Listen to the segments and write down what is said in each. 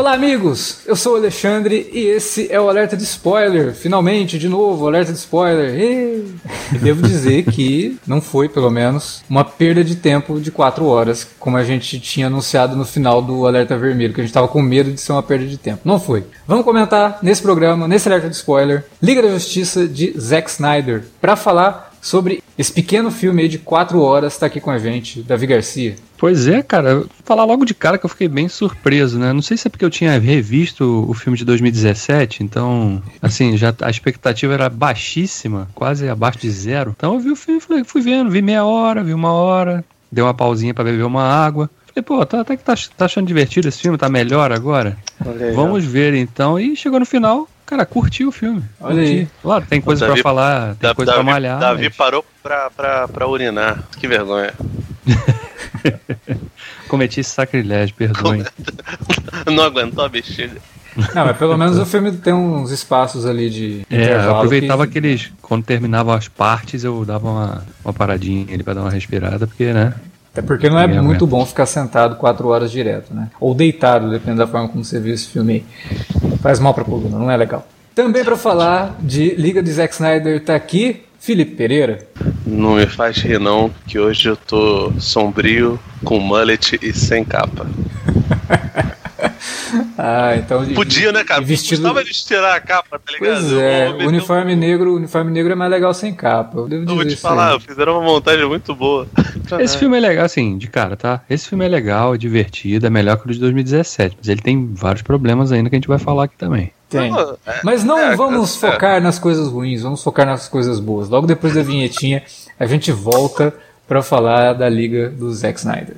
Olá, amigos! Eu sou o Alexandre e esse é o Alerta de Spoiler. Finalmente, de novo, Alerta de Spoiler. E... Devo dizer que não foi, pelo menos, uma perda de tempo de 4 horas, como a gente tinha anunciado no final do Alerta Vermelho, que a gente estava com medo de ser uma perda de tempo. Não foi. Vamos comentar nesse programa, nesse Alerta de Spoiler, Liga da Justiça de Zack Snyder, para falar sobre esse pequeno filme aí de quatro horas, tá aqui com a gente, Davi Garcia. Pois é, cara, vou falar logo de cara que eu fiquei bem surpreso, né? Não sei se é porque eu tinha revisto o filme de 2017, então, assim, já a expectativa era baixíssima, quase abaixo de zero. Então eu vi o filme, falei, fui vendo, vi meia hora, vi uma hora, dei uma pausinha para beber uma água. Falei, pô, tá, até que tá, tá achando divertido esse filme, tá melhor agora? Vamos ver então. E chegou no final, Cara, curti o filme. Olha curti. aí. Claro, tem coisa Davi, pra falar, tem coisa Davi, pra malhar. Davi mas... parou pra, pra, pra urinar. Que vergonha. Cometi esse sacrilégio, perdoe. Não aguentou a bexiga. Não, mas pelo menos o filme tem uns espaços ali de. É, eu aproveitava que... aqueles. Quando terminavam as partes, eu dava uma, uma paradinha ali pra dar uma respirada, porque, né? Até porque não é muito bom ficar sentado quatro horas direto, né? Ou deitado, dependendo da forma como você viu esse filme aí. Faz mal pra coluna, não é legal. Também para falar de Liga de Zack Snyder tá aqui Felipe Pereira. Não me faz rir não, que hoje eu tô sombrio, com mullet e sem capa. ah, então. Podia, né, cara? Vestido... Gostava de tirar a capa, tá ligado? Pois é, o uniforme um... negro, uniforme negro é mais legal sem capa. Eu, devo eu vou te falar, aí. fizeram uma montagem muito boa. Esse filme é legal, assim, de cara, tá? Esse filme é legal, é divertido, é melhor que o de 2017, mas ele tem vários problemas ainda que a gente vai falar aqui também. Tem. É, Mas não é, vamos é, focar nas coisas ruins, vamos focar nas coisas boas. Logo depois da vinhetinha, a gente volta para falar da liga do Zack Snyder.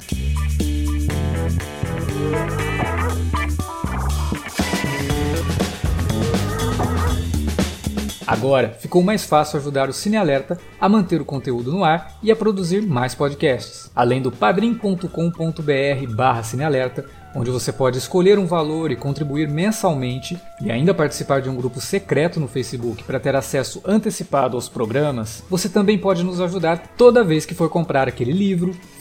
Agora ficou mais fácil ajudar o Cine Alerta a manter o conteúdo no ar e a produzir mais podcasts. Além do padrim.com.br/barra cinealerta, onde você pode escolher um valor e contribuir mensalmente e ainda participar de um grupo secreto no Facebook para ter acesso antecipado aos programas, você também pode nos ajudar toda vez que for comprar aquele livro,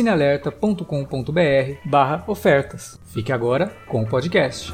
cinealerta.com.br barra ofertas. Fique agora com o podcast.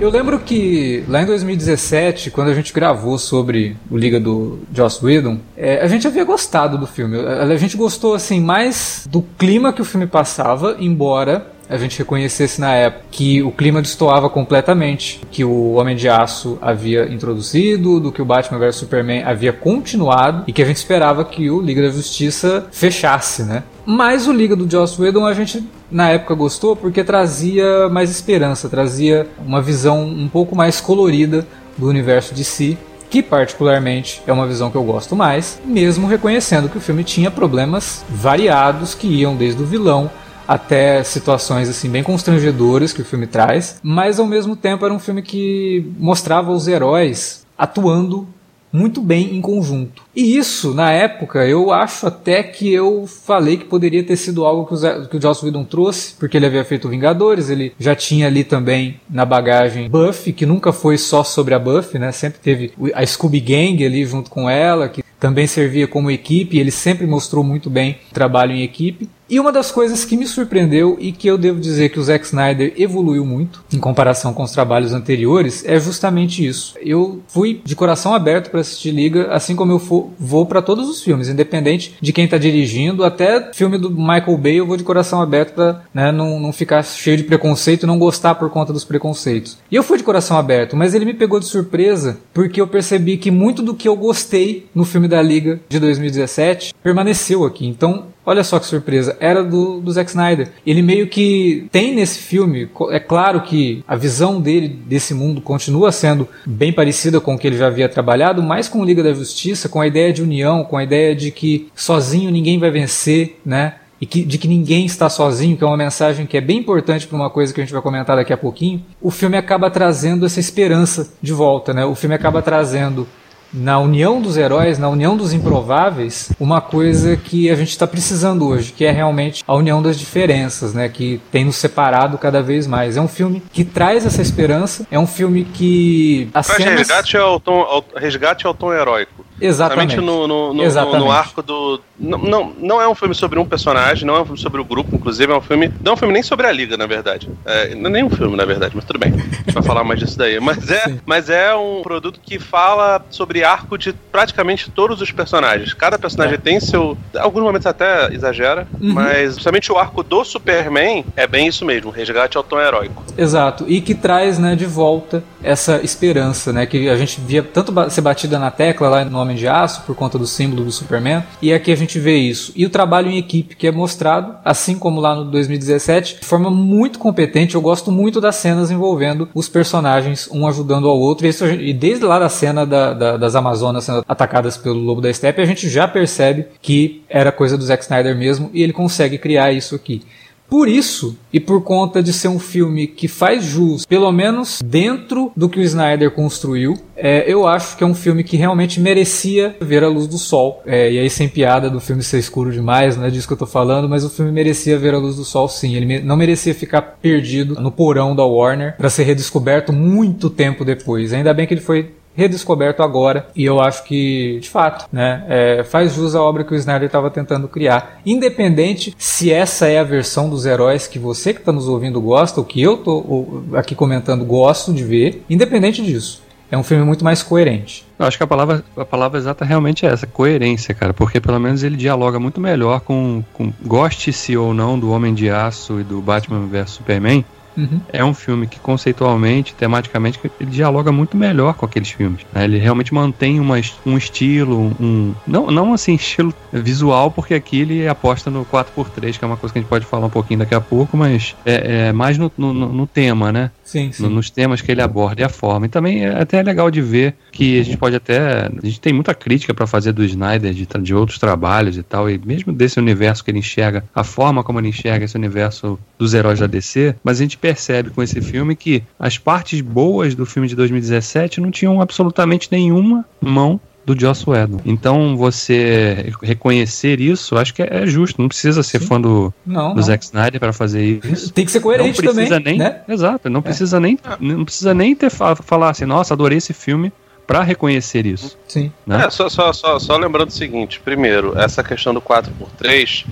Eu lembro que lá em 2017, quando a gente gravou sobre o Liga do Joss Whedon, é, a gente havia gostado do filme. A, a gente gostou assim mais do clima que o filme passava, embora a gente reconhecesse na época que o clima destoava completamente, que o Homem de Aço havia introduzido, do que o Batman vs Superman havia continuado e que a gente esperava que o Liga da Justiça fechasse, né? Mas o Liga do Joss Whedon a gente na época gostou porque trazia mais esperança, trazia uma visão um pouco mais colorida do universo de si que particularmente é uma visão que eu gosto mais, mesmo reconhecendo que o filme tinha problemas variados que iam desde o vilão até situações assim bem constrangedoras que o filme traz, mas ao mesmo tempo era um filme que mostrava os heróis atuando muito bem em conjunto. E isso, na época, eu acho até que eu falei que poderia ter sido algo que o, que o Joss Whedon trouxe, porque ele havia feito Vingadores, ele já tinha ali também na bagagem Buffy, que nunca foi só sobre a Buffy, né? Sempre teve a Scooby Gang ali junto com ela, que também servia como equipe, ele sempre mostrou muito bem o trabalho em equipe. E uma das coisas que me surpreendeu e que eu devo dizer que o Zack Snyder evoluiu muito em comparação com os trabalhos anteriores é justamente isso. Eu fui de coração aberto para assistir Liga, assim como eu vou para todos os filmes, independente de quem está dirigindo, até filme do Michael Bay eu vou de coração aberto para né, não, não ficar cheio de preconceito e não gostar por conta dos preconceitos. E eu fui de coração aberto, mas ele me pegou de surpresa porque eu percebi que muito do que eu gostei no filme da Liga de 2017 permaneceu aqui. Então Olha só que surpresa, era do, do Zack Snyder. Ele meio que tem nesse filme, é claro que a visão dele desse mundo continua sendo bem parecida com o que ele já havia trabalhado, mas com Liga da Justiça, com a ideia de união, com a ideia de que sozinho ninguém vai vencer, né? e que, de que ninguém está sozinho, que é uma mensagem que é bem importante para uma coisa que a gente vai comentar daqui a pouquinho, o filme acaba trazendo essa esperança de volta, né? O filme acaba trazendo na união dos heróis, na união dos improváveis, uma coisa que a gente está precisando hoje, que é realmente a união das diferenças, né? Que tem nos separado cada vez mais. É um filme que traz essa esperança, é um filme que. As cenas... resgate, ao tom, ao, resgate ao tom heróico. Exatamente. No, no, no, Exatamente. no, arco do. Não, não, não é um filme sobre um personagem, não é um filme sobre o grupo, inclusive, é um filme. Não é um filme nem sobre a Liga, na verdade. É, não é nem um filme, na verdade, mas tudo bem. A gente vai falar mais disso daí. Mas é, mas é um produto que fala sobre arco de praticamente todos os personagens. Cada personagem é. tem seu. Alguns momentos até exagera, uhum. mas principalmente o arco do Superman é bem isso mesmo, resgate ao tom heróico. Exato. E que traz, né, de volta essa esperança, né? Que a gente via tanto ser batida na tecla lá no Homem de Aço, por conta do símbolo do Superman, e aqui a gente vê isso. E o trabalho em equipe que é mostrado, assim como lá no 2017, de forma muito competente. Eu gosto muito das cenas envolvendo os personagens, um ajudando ao outro, e, isso, e desde lá da cena da, da, das Amazonas sendo atacadas pelo Lobo da Steppe, a gente já percebe que era coisa do Zack Snyder mesmo, e ele consegue criar isso aqui. Por isso, e por conta de ser um filme que faz jus, pelo menos dentro do que o Snyder construiu, é, eu acho que é um filme que realmente merecia ver a luz do sol. É, e aí, sem piada do filme ser escuro demais, não é disso que eu tô falando, mas o filme merecia ver a luz do sol sim. Ele não merecia ficar perdido no porão da Warner para ser redescoberto muito tempo depois. Ainda bem que ele foi redescoberto agora e eu acho que, de fato, né, é, faz jus à obra que o Snyder estava tentando criar. Independente se essa é a versão dos heróis que você que está nos ouvindo gosta, ou que eu estou aqui comentando gosto de ver, independente disso. É um filme muito mais coerente. Eu acho que a palavra, a palavra exata realmente é essa, coerência, cara, porque pelo menos ele dialoga muito melhor com, com goste-se ou não do Homem de Aço e do Batman vs Superman, Uhum. É um filme que conceitualmente, tematicamente, ele dialoga muito melhor com aqueles filmes. Né? Ele realmente mantém uma, um estilo, um. Não, não assim, estilo visual, porque aqui ele aposta no 4x3, que é uma coisa que a gente pode falar um pouquinho daqui a pouco, mas é, é mais no, no, no, tema, né? Sim, sim. No, nos temas que ele aborda e a forma. E também é até legal de ver que a gente pode até. A gente tem muita crítica para fazer do Snyder, de, de outros trabalhos e tal, e mesmo desse universo que ele enxerga, a forma como ele enxerga esse universo dos heróis da DC, mas a gente percebe com esse filme que as partes boas do filme de 2017 não tinham absolutamente nenhuma mão do Joss Whedon. Então você reconhecer isso, acho que é, justo. Não precisa ser Sim. fã do, não, do não. Zack Snyder para fazer isso. Tem que ser coerente não precisa também, nem, né? Exato. Não é. precisa nem, não precisa nem ter falar assim, nossa, adorei esse filme para reconhecer isso. Sim. Né? É, só, só, só, só lembrando o seguinte: primeiro, essa questão do 4x3,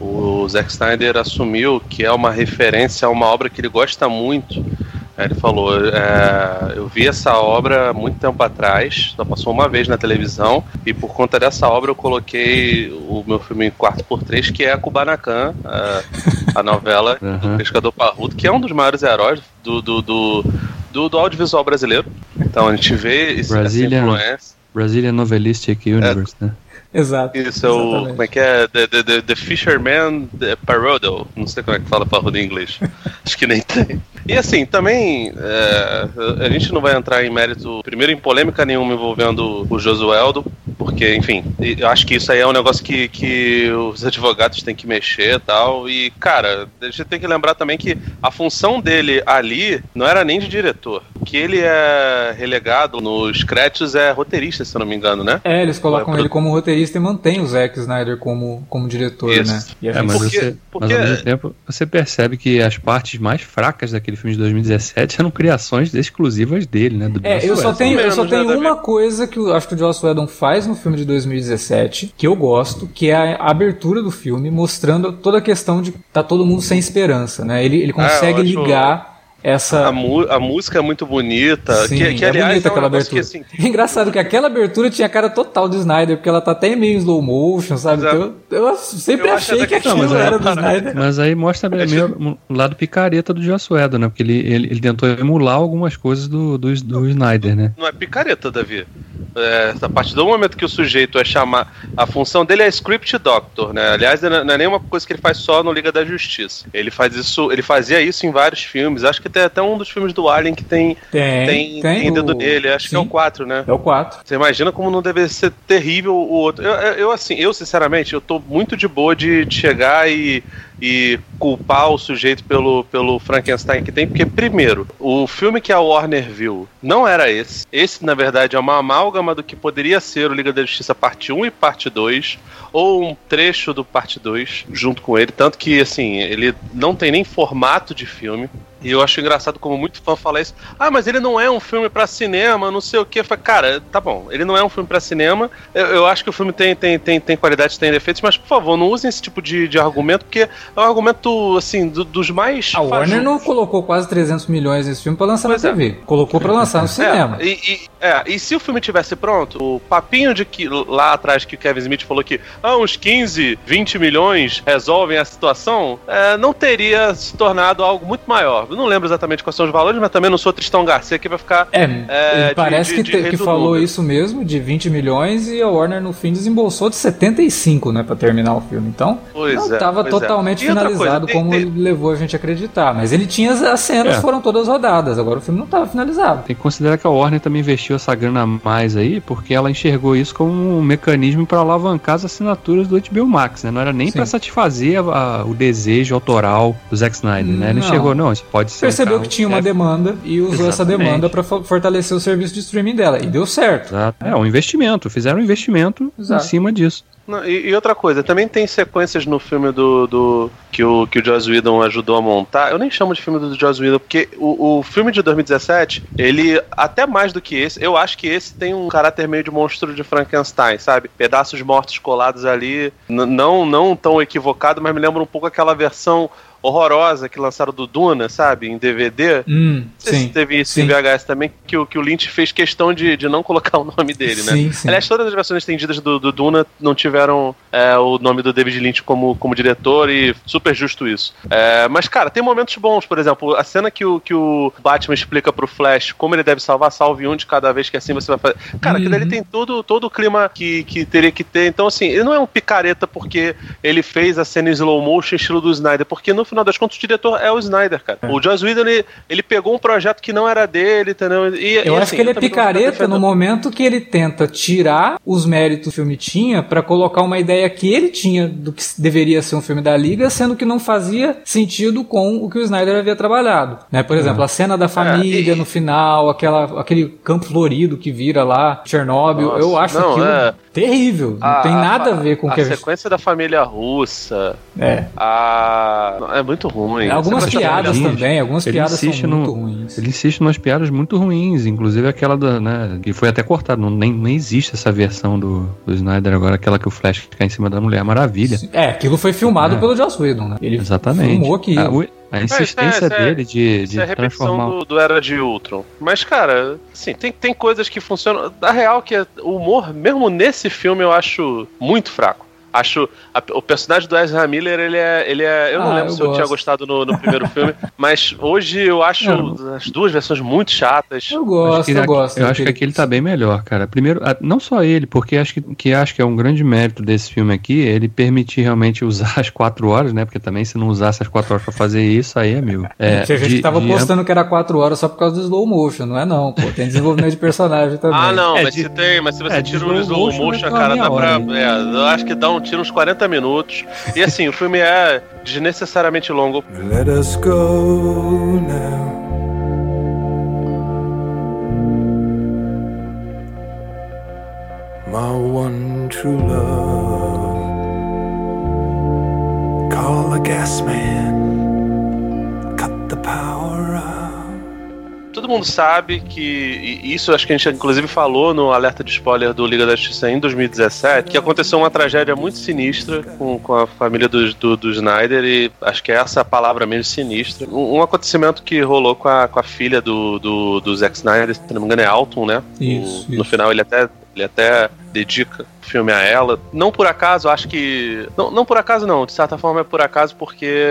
o Zack Snyder assumiu que é uma referência a uma obra que ele gosta muito. Ele falou: é, Eu vi essa obra muito tempo atrás, só passou uma vez na televisão, e por conta dessa obra eu coloquei o meu filme 4x3, que é a Kubanacan, a, a novela uhum. do Pescador Parrudo, que é um dos maiores heróis do, do, do do, do audiovisual brasileiro. Então a gente vê esse, Brazilian, essa influência. Brazilian Novelistic Universe, é, né? Exato. Isso é o. Como é que é? The, the, the, Fisherman the Parodo. Não sei como é que fala parrudo em inglês. Acho que nem tem. E assim, também é, a gente não vai entrar em mérito, primeiro em polêmica nenhuma envolvendo o Josueldo, porque, enfim, eu acho que isso aí é um negócio que, que os advogados têm que mexer e tal. E, cara, a gente tem que lembrar também que a função dele ali não era nem de diretor. que ele é relegado nos créditos é roteirista, se eu não me engano, né? É, eles colocam É, ele como roteirista e mantêm o Zack Snyder como, como diretor, Isso. né? E a É, gente- mas, Porque- você, porque- mas ao mesmo tempo você percebe que as partes mais fracas daquele filme de 2017 eram criações exclusivas dele, né? Do É, eu só tenho, eu só né, tenho uma coisa que eu acho que o Joss Whedon faz no filme de 2017, que eu gosto, que é a abertura do filme, mostrando toda a questão de tá todo mundo sem esperança, né? Ele, ele consegue É, ligar essa... A, mu- a música é muito bonita. Sim, que, que, é aliás, bonita é um aquela abertura. que, assim, Engraçado que aquela abertura tinha a cara total do Snyder, porque ela tá até meio slow motion, sabe? Então, eu sempre Eu achei que aquilo Não, mas é- era do Snyder. Mas aí mostra É meio o lado picareta do Joss Whedon, né? Porque ele, ele, ele tentou emular algumas coisas do, do, do Snyder, né? não é picareta, Davi. É, a partir do momento que o sujeito é chamar. A função dele é script doctor, né? Aliás, não é não é nenhuma coisa que ele faz só no Liga da Justiça. Ele faz isso, ele fazia isso em vários filmes. Acho que tem até um dos filmes do Alien que tem, Tem, tem, tem tem dedo o- nele. Acho que é o sim. 4, né? É o 4. Você imagina como não deve ser terrível o outro. Eu, eu, assim, eu sinceramente, eu tô muito de boa de, de chegar e, e culpar o sujeito pelo, pelo Frankenstein que tem, porque, primeiro, o filme que a Warner viu não era esse. Esse, na verdade, é uma amálgama do que poderia ser o Liga da Justiça parte 1 e parte 2, ou um trecho do parte 2 junto com ele. Tanto que, assim, ele não tem nem formato de filme. E eu acho engraçado como muito fã fala isso. Ah, mas ele não é um filme pra cinema, não sei o que. Cara, tá bom, ele não é um filme pra cinema. Eu, eu acho que o filme tem, tem, tem, tem qualidades, tem defeitos, mas por favor, não usem esse tipo de, de argumento, porque é um argumento, assim, do- dos mais. A Warner não colocou quase 300 milhões nesse filme pra lançar Pois na é. TV. Colocou pra lançar no cinema. É, e, e- é, e se o filme tivesse pronto, o papinho de que lá atrás que o Kevin Smith falou que ah, uns 15, 20 milhões resolvem a situação, é, não teria se tornado algo muito maior. Eu não lembro exatamente quais são os valores, mas também não sou Tristão Garcia que vai ficar. É, É, de- parece de- que, de te- que do falou número. isso mesmo, de 20 milhões, e a Warner no fim desembolsou de 75, né, pra terminar o filme. Então, Pois não é, estava pois é. totalmente coisa, finalizado tem- como tem- ele levou a gente a acreditar. Mas ele tinha as, as cenas, É. foram todas rodadas. Agora o filme não estava finalizado. Tem que considerar que a Warner também investiu essa grana a mais aí, porque ela enxergou isso como um mecanismo para alavancar as assinaturas do HBO Max, né? Não era nem para satisfazer a- a- o desejo autoral do Zack Snyder, né? Ele Não. enxergou, não, isso pode ser. um Percebeu carro que tinha uma é, demanda e usou essa Exatamente. demanda para fortalecer o serviço de streaming dela. E deu certo. Exato. É, um investimento. Fizeram um investimento Exato. em cima disso. Não, e, e outra coisa, também tem sequências no filme do, do que, o, que o Joss Whedon ajudou a montar. Eu nem chamo de filme do Joss Whedon, porque o, o filme de 2017, ele, até mais do que esse, eu acho que esse tem um caráter meio de monstro de Frankenstein, sabe? Pedaços mortos colados ali, não, não tão equivocado, mas me lembra um pouco aquela versão horrorosa que lançaram do Duna, sabe? Em DVD. Hum, Não sei se sim. teve isso sim. em VHS também, que o, que o Lynch fez questão de, de não colocar o nome dele, né? Sim, sim. Aliás, todas as versões estendidas do, do Duna não tiveram é, o nome do David Lynch como, como diretor e super justo isso. É, mas, cara, tem momentos bons, por exemplo, a cena que o, que o Batman explica pro Flash como ele deve salvar, salve um de cada vez que assim você vai fazer. Cara, aquilo Uhum. ali tem todo, todo o clima que, que teria que ter. Então, assim, ele não é um picareta porque ele fez a cena em slow motion estilo do Snyder, porque no final das contas o diretor é o Snyder, cara. O Joss Whedon, ele, ele pegou um projeto que não era dele, entendeu? E, Eu e, acho assim, que ele é picareta no momento que ele tenta tirar os méritos que o filme tinha pra colocar uma ideia que ele tinha do que deveria ser um filme da Liga, sendo que não fazia sentido com o que o Snyder havia trabalhado. Né? Por exemplo, a cena da família É, no final, aquela, aquele campo florido que vira lá, Chernobyl, Nossa, eu acho não, aquilo é. terrível. Não tem nada a ver com o a que a sequência da família russa, É. a é muito ruim. Algumas A sequência da piadas também, algumas Ele piadas são muito no- ruins. Ele insiste em umas piadas muito ruins, inclusive aquela da, né, que foi até cortada, não, nem, nem existe essa versão do, do Snyder agora, aquela que o Flash fica em cima da Mulher Maravilha. É, aquilo foi filmado É. pelo Joss Whedon, né? Ele Exatamente. filmou aquilo. A, o- a insistência isso é- dele de, Isso de é a transformar. do, do Era de Ultron. Mas, cara, assim, tem, tem coisas que funcionam. Da real, que é- o humor, mesmo nesse filme, eu acho muito fraco. Acho. a- o personagem do Ezra Miller, ele é. Ele é eu não Ah, lembro eu se eu tinha gosto. gostado no, no primeiro filme, mas hoje eu acho É. as duas versões muito chatas. Eu gosto, eu aqui- gosto. Eu acho que aqui ele tá bem melhor, cara. Primeiro, a- não só ele, porque acho que, que acho que é um grande mérito desse filme aqui, ele permitir realmente usar as quatro horas, né? Porque também se não usasse as quatro horas pra fazer isso, aí é mil. É, Tinha gente de- que tava de- postando que era 4 horas só por causa do slow motion, não é não, pô. Tem desenvolvimento de personagem também. Ah, não, É, mas de- se tem, mas se você é, tira o slow slow motion, motion, cara, dá pra. hora, É, eu acho que dá um tira uns 40 minutos. E assim, o filme é desnecessariamente longo. Let us go now. My one true love. Call the gas man. Cut the power todo mundo sabe que. isso acho que a gente inclusive falou no alerta de spoiler do Liga da Justiça em 2017, que aconteceu uma tragédia muito sinistra com, com a família do, do, do Snyder, e acho que é essa a palavra mesmo sinistra. Um, um acontecimento que rolou com a, com a filha do, do, do Zack Snyder, se não me engano, é Alton, né? Isso, o, isso. No final ele até ele até dedica o filme a ela. Não por acaso, acho que. Não, não por acaso, não. De certa forma é por acaso, porque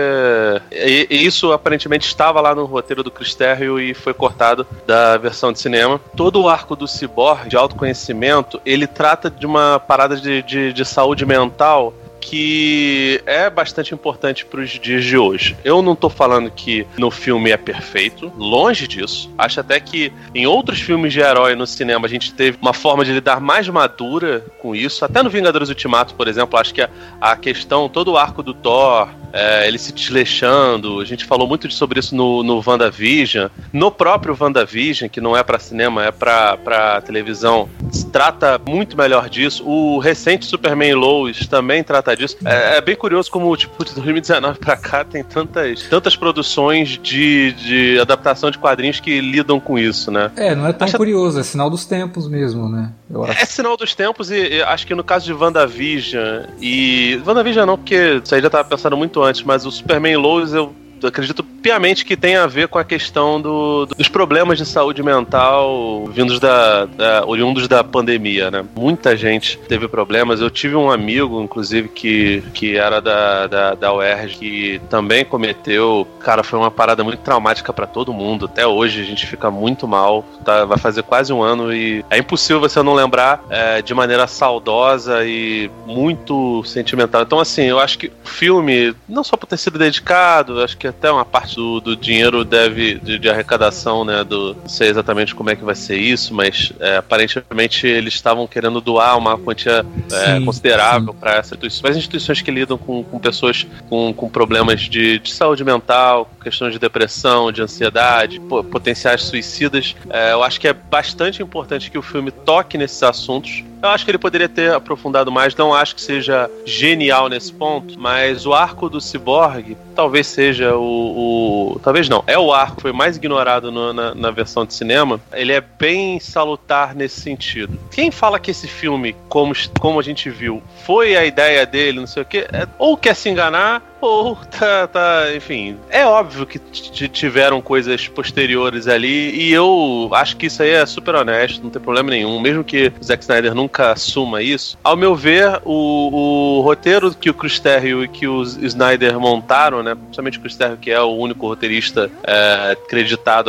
e, e isso aparentemente estava lá no roteiro do Chris Terrio e foi cortado da versão de cinema. Todo o arco do Cyborg, de autoconhecimento, ele trata de uma parada de, de, de saúde mental que é bastante importante para os dias de hoje. Eu não tô falando que no filme é perfeito, longe disso. Acho até que em outros filmes de herói no cinema a gente teve uma forma de lidar mais madura com isso. Até no Vingadores Ultimato, por exemplo, acho que a, a questão, todo o arco do Thor, é, ele se desleixando, a gente falou muito sobre isso no, no WandaVision. No próprio WandaVision, que não é para cinema, é para televisão, trata muito melhor disso. O recente Superman Lois também trata disso. É, é, bem curioso como, tipo, de 2019 pra cá tem tantas, tantas produções de, de adaptação de quadrinhos que lidam com isso, né? É, não é tão Acho- curioso, é sinal dos tempos mesmo, né? É sinal dos tempos e, e acho que no caso de WandaVision e. WandaVision não, porque isso aí já tava pensando muito antes, mas o Superman Lois eu acredito piamente que tem a ver com a questão do- dos problemas de saúde mental vindos da, da- oriundos da pandemia, né? Muita gente teve problemas. Eu tive um amigo, inclusive, que, que era da, da, da UERJ, que também cometeu. Cara, foi uma parada muito traumática pra todo mundo. Até hoje a gente fica muito mal. Tá, vai fazer quase um ano e é impossível você não lembrar é, de maneira saudosa e muito sentimental. Então, assim, eu acho que o filme, não só por ter sido dedicado, acho que até uma parte do, do dinheiro deve de, de arrecadação, né? Do, não sei exatamente como é que vai ser isso, mas é, aparentemente eles estavam querendo doar uma quantia é, Sim, considerável para essas instituições, para as instituições que lidam com, com pessoas com, com problemas de, de saúde mental, questões de depressão, de ansiedade, po- potenciais suicidas. É, eu acho que é bastante importante que o filme toque nesses assuntos. Eu acho que ele poderia ter aprofundado mais, não acho que seja genial nesse ponto, mas o arco do Cyborg talvez seja o. o- talvez não, é o arco foi mais ignorado no- na, na versão de cinema. Ele é bem salutar nesse sentido. Quem fala que esse filme, como, como a gente viu, foi a ideia dele, não sei o quê, é- ou quer se enganar, ou tá, tá, enfim. É óbvio que tiveram coisas posteriores ali, e eu acho que isso aí é super honesto, não tem problema nenhum. Mesmo que o Zack Snyder nunca assuma isso. Ao meu ver, o, o roteiro que o Chris Terrio e que o Snyder montaram, né? Principalmente o Chris Terrio, que é o único roteirista é,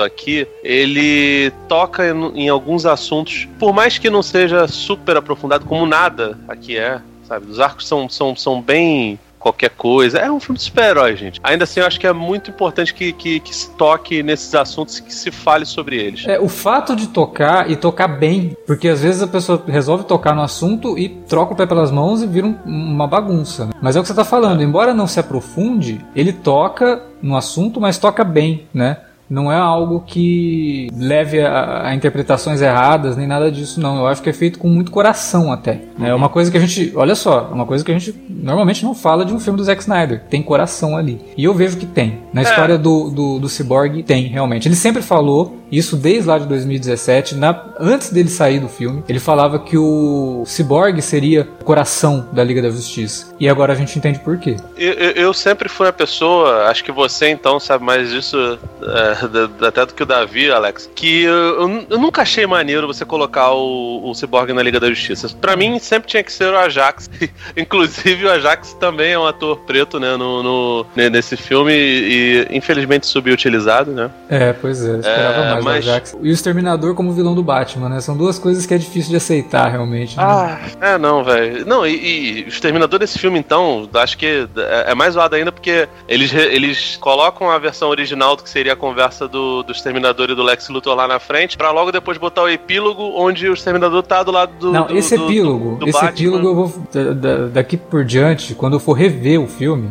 aqui, ele toca em, em alguns assuntos, por mais que não seja super aprofundado, como nada aqui é, sabe? Os arcos são, são, são bem qualquer coisa. É um filme de super-herói, gente. Ainda assim, eu acho que é muito importante que, que, que se toque nesses assuntos que se fale sobre eles. É, o fato de tocar e tocar bem, porque às vezes a pessoa resolve tocar no assunto e troca o pé pelas mãos e vira um- uma bagunça. né? Mas é o que você tá falando, embora não se aprofunde, ele toca no assunto, mas toca bem, né? Não é algo que leve a, a interpretações erradas, nem nada disso, não. Eu acho que é feito com muito coração até. É uma coisa que a gente, olha só, é uma coisa que a gente normalmente não fala de um filme do Zack Snyder. Tem coração ali. E eu vejo que tem. Na história do, do, do Cyborg, tem, realmente. Ele sempre falou, isso desde lá de 2017, na, antes dele sair do filme, ele falava que o Cyborg seria o coração da Liga da Justiça. E agora a gente entende por quê. Eu, eu- eu sempre fui uma pessoa, acho que você então sabe mais disso é, até do que o Davi, Alex, que eu, eu- nunca achei maneiro você colocar o, o Cyborg na Liga da Justiça. Pra mim sempre tinha que ser o Ajax. Inclusive o Ajax também é um ator preto, né, no, no- ne- nesse filme e infelizmente subutilizado, né? É, pois é, eu esperava É, mais mas- o Ajax. E o Exterminador como vilão do Batman, né? São duas coisas que é difícil de aceitar, realmente. né? Ah, é não, velho. Não, e, e o Exterminador desse filme, então, acho que é, é mais zoado ainda porque eles, eles colocam a versão original do que seria a conversa do, do Exterminador e do Lex Luthor lá na frente, pra logo depois botar o epílogo onde o Exterminador tá do lado do. Não, do- esse do- epílogo, do esse Batman. epílogo eu vou da- da- daqui por diante, quando eu for rever o filme,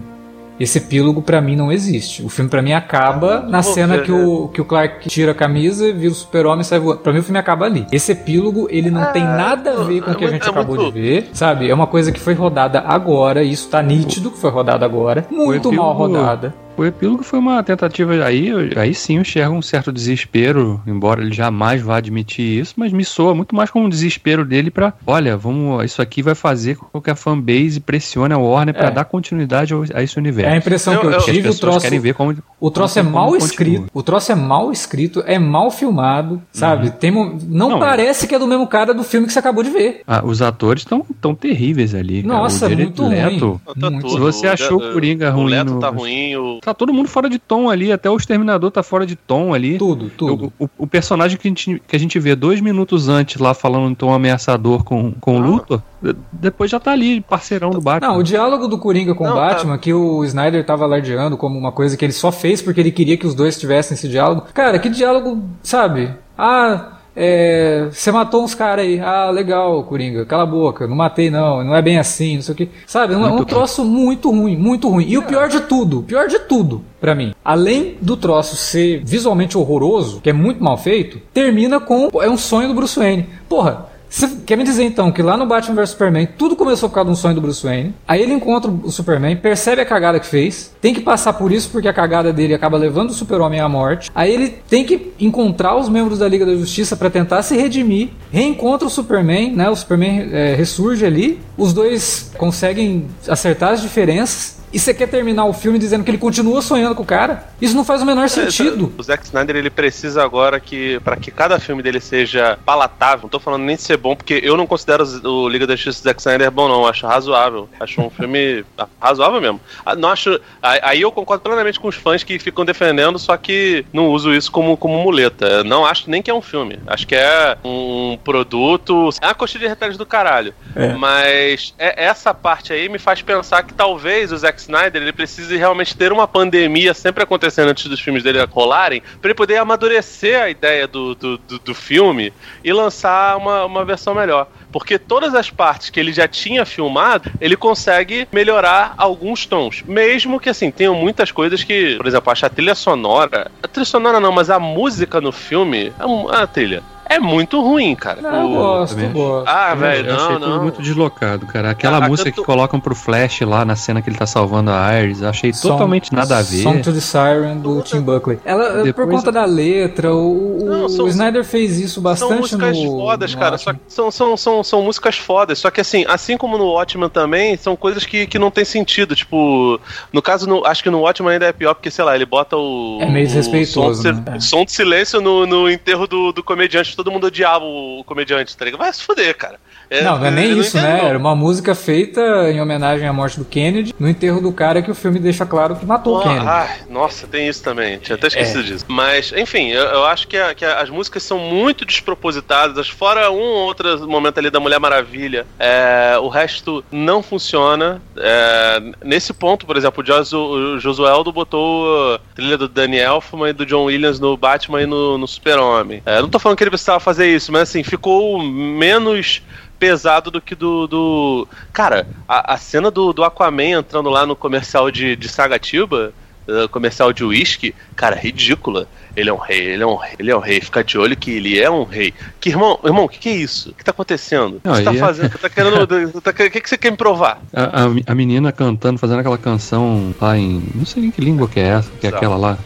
esse epílogo pra mim não existe. O filme pra mim acaba na vou cena que o, que o Clark tira a camisa, vira o super-homem e sai voando. Pra mim o filme acaba ali. Esse epílogo, ele não tem nada a ver com o que a é gente é acabou de ver, sabe? É uma coisa que foi rodada agora, e isso tá nítido que foi rodada agora. Muito mal rodada. O epílogo foi uma tentativa. Aí, aí sim eu enxergo um certo desespero, embora ele jamais vá admitir isso, mas me soa muito mais como um desespero dele para, olha, vamos, isso aqui vai fazer com que a fanbase pressione a Warner para É. dar continuidade a esse universo. É a impressão Eu- que eu, eu- tive, o troço, querem ver como o troço é como mal continua. escrito, o troço é mal escrito, é mal filmado, sabe? Tem, mo- não, Não, parece que é do mesmo cara do filme que você acabou de ver. Ah, os atores estão tão terríveis ali. cara. Nossa, o Jared muito ruim. Leto, Tá Muito. tudo. Se você O achou o Coringa ruim O Leto no- tá ruim, o. Tá todo mundo fora de tom ali, até o Exterminador tá fora de tom ali. Tudo, tudo. O, o- o personagem que a, gente, que a gente vê dois minutos antes lá falando em tom ameaçador com, com o Ah. Luthor, de- depois já tá ali, parceirão do Batman. Não, o diálogo do Coringa com o Não, Batman, que o Snyder tava alardeando como uma coisa que ele só fez porque ele queria que os dois tivessem esse diálogo. Cara, que diálogo, sabe? Ah, é, você matou uns caras aí. Ah, legal, Coringa, cala a boca, não matei não, não é bem assim, não sei o que. Sabe, um, um troço muito ruim, muito ruim. E o pior de tudo, pior de tudo, pra mim, além do troço ser visualmente horroroso, que é muito mal feito, termina com é um sonho do Bruce Wayne. Porra, você quer me dizer então que lá no Batman vs Superman tudo começou por causa de um sonho do Bruce Wayne? Aí ele encontra o Superman, percebe a cagada que fez, tem que passar por isso porque a cagada dele acaba levando o Super-Homem à morte. Aí ele tem que encontrar os membros da Liga da Justiça pra tentar se redimir, reencontra o Superman, né? O Superman é, ressurge ali, os dois conseguem acertar as diferenças. E você quer terminar o filme dizendo que ele continua sonhando com o cara? Isso não faz o menor sentido. O Zack Snyder ele precisa agora que para que cada filme dele seja palatável. Não tô falando nem de ser bom, porque eu não considero o Liga da Justiça do Zack Snyder bom não, acho razoável. Acho um filme razoável mesmo. Ah, Não acho, aí eu concordo plenamente com os fãs que ficam defendendo, só que não uso isso como como muleta. Não acho nem que é um filme. Acho que é um produto, é uma coxinha de retalhos do caralho. É. Mas é- essa parte aí me faz pensar que talvez o Zack Snyder ele precise realmente ter uma pandemia sempre acontecendo antes dos filmes dele rolarem, pra ele poder amadurecer a ideia do, do, do, do filme e lançar uma, uma versão melhor. Porque todas as partes que ele já tinha filmado, ele consegue melhorar alguns tons. Mesmo que, assim, tenham muitas coisas que, por exemplo, acho a trilha sonora. A trilha sonora não, mas a música no filme, a, mu- a trilha, é muito ruim, cara. Não, eu O- gosto, eu gosto. Ah, Eu velho, achei não, tudo não. muito deslocado, cara. Aquela Ah, música tanto- que colocam pro Flash lá na cena que ele tá salvando a Iris, achei Song- totalmente nada a ver. Song to the Siren do Tim Buckley. Ela, por Depois- conta da letra, o, o- Não, são- o Snyder fez isso bastante São músicas no, fodas, no cara. Só que são, são, são, são músicas fodas. Só que assim, assim como no Watchmen também, são coisas que, que não tem sentido. Tipo, no caso, no- acho que no Watchmen ainda é pior, porque, sei lá, ele bota o. É meio o desrespeitoso, som de, né? sil- som de silêncio no, no enterro do, do comediante. Todo mundo odiava o, comediante, tá ligado? Vai se fuder, cara. É, Não, não é nem isso, né? não. Era uma música feita em homenagem à morte do Kennedy, no enterro do cara que o filme deixa claro que matou o Ah, Kennedy. nossa, tem isso também. Tinha até É. esquecido disso. Mas, enfim, eu, eu acho que, a- que a- as músicas são muito despropositadas. Fora um ou outro momento ali da Mulher Maravilha, é, o resto não funciona. É, nesse ponto, por exemplo, o, Josu, o Josueldo botou a trilha do Danny Elfman e do John Williams no Batman e no, no Super-Homem. É, não tô falando que ele precisava fazer isso, mas assim, ficou menos pesado do que do. do... Cara, a, a cena do, do Aquaman entrando lá no comercial de, de Sagatiba, eh, comercial de uísque, cara, ridícula. Ele é um rei, ele é um rei, ele é um rei. Fica de olho que ele é um rei. Que irmão, irmão, o que, que é isso? O que tá acontecendo? O que você tá é- fazendo? Tá querendo. tá- O que, que você quer me provar? A, a- a menina cantando, fazendo aquela canção lá em. Não sei nem que língua que é essa, que é Exato. aquela lá.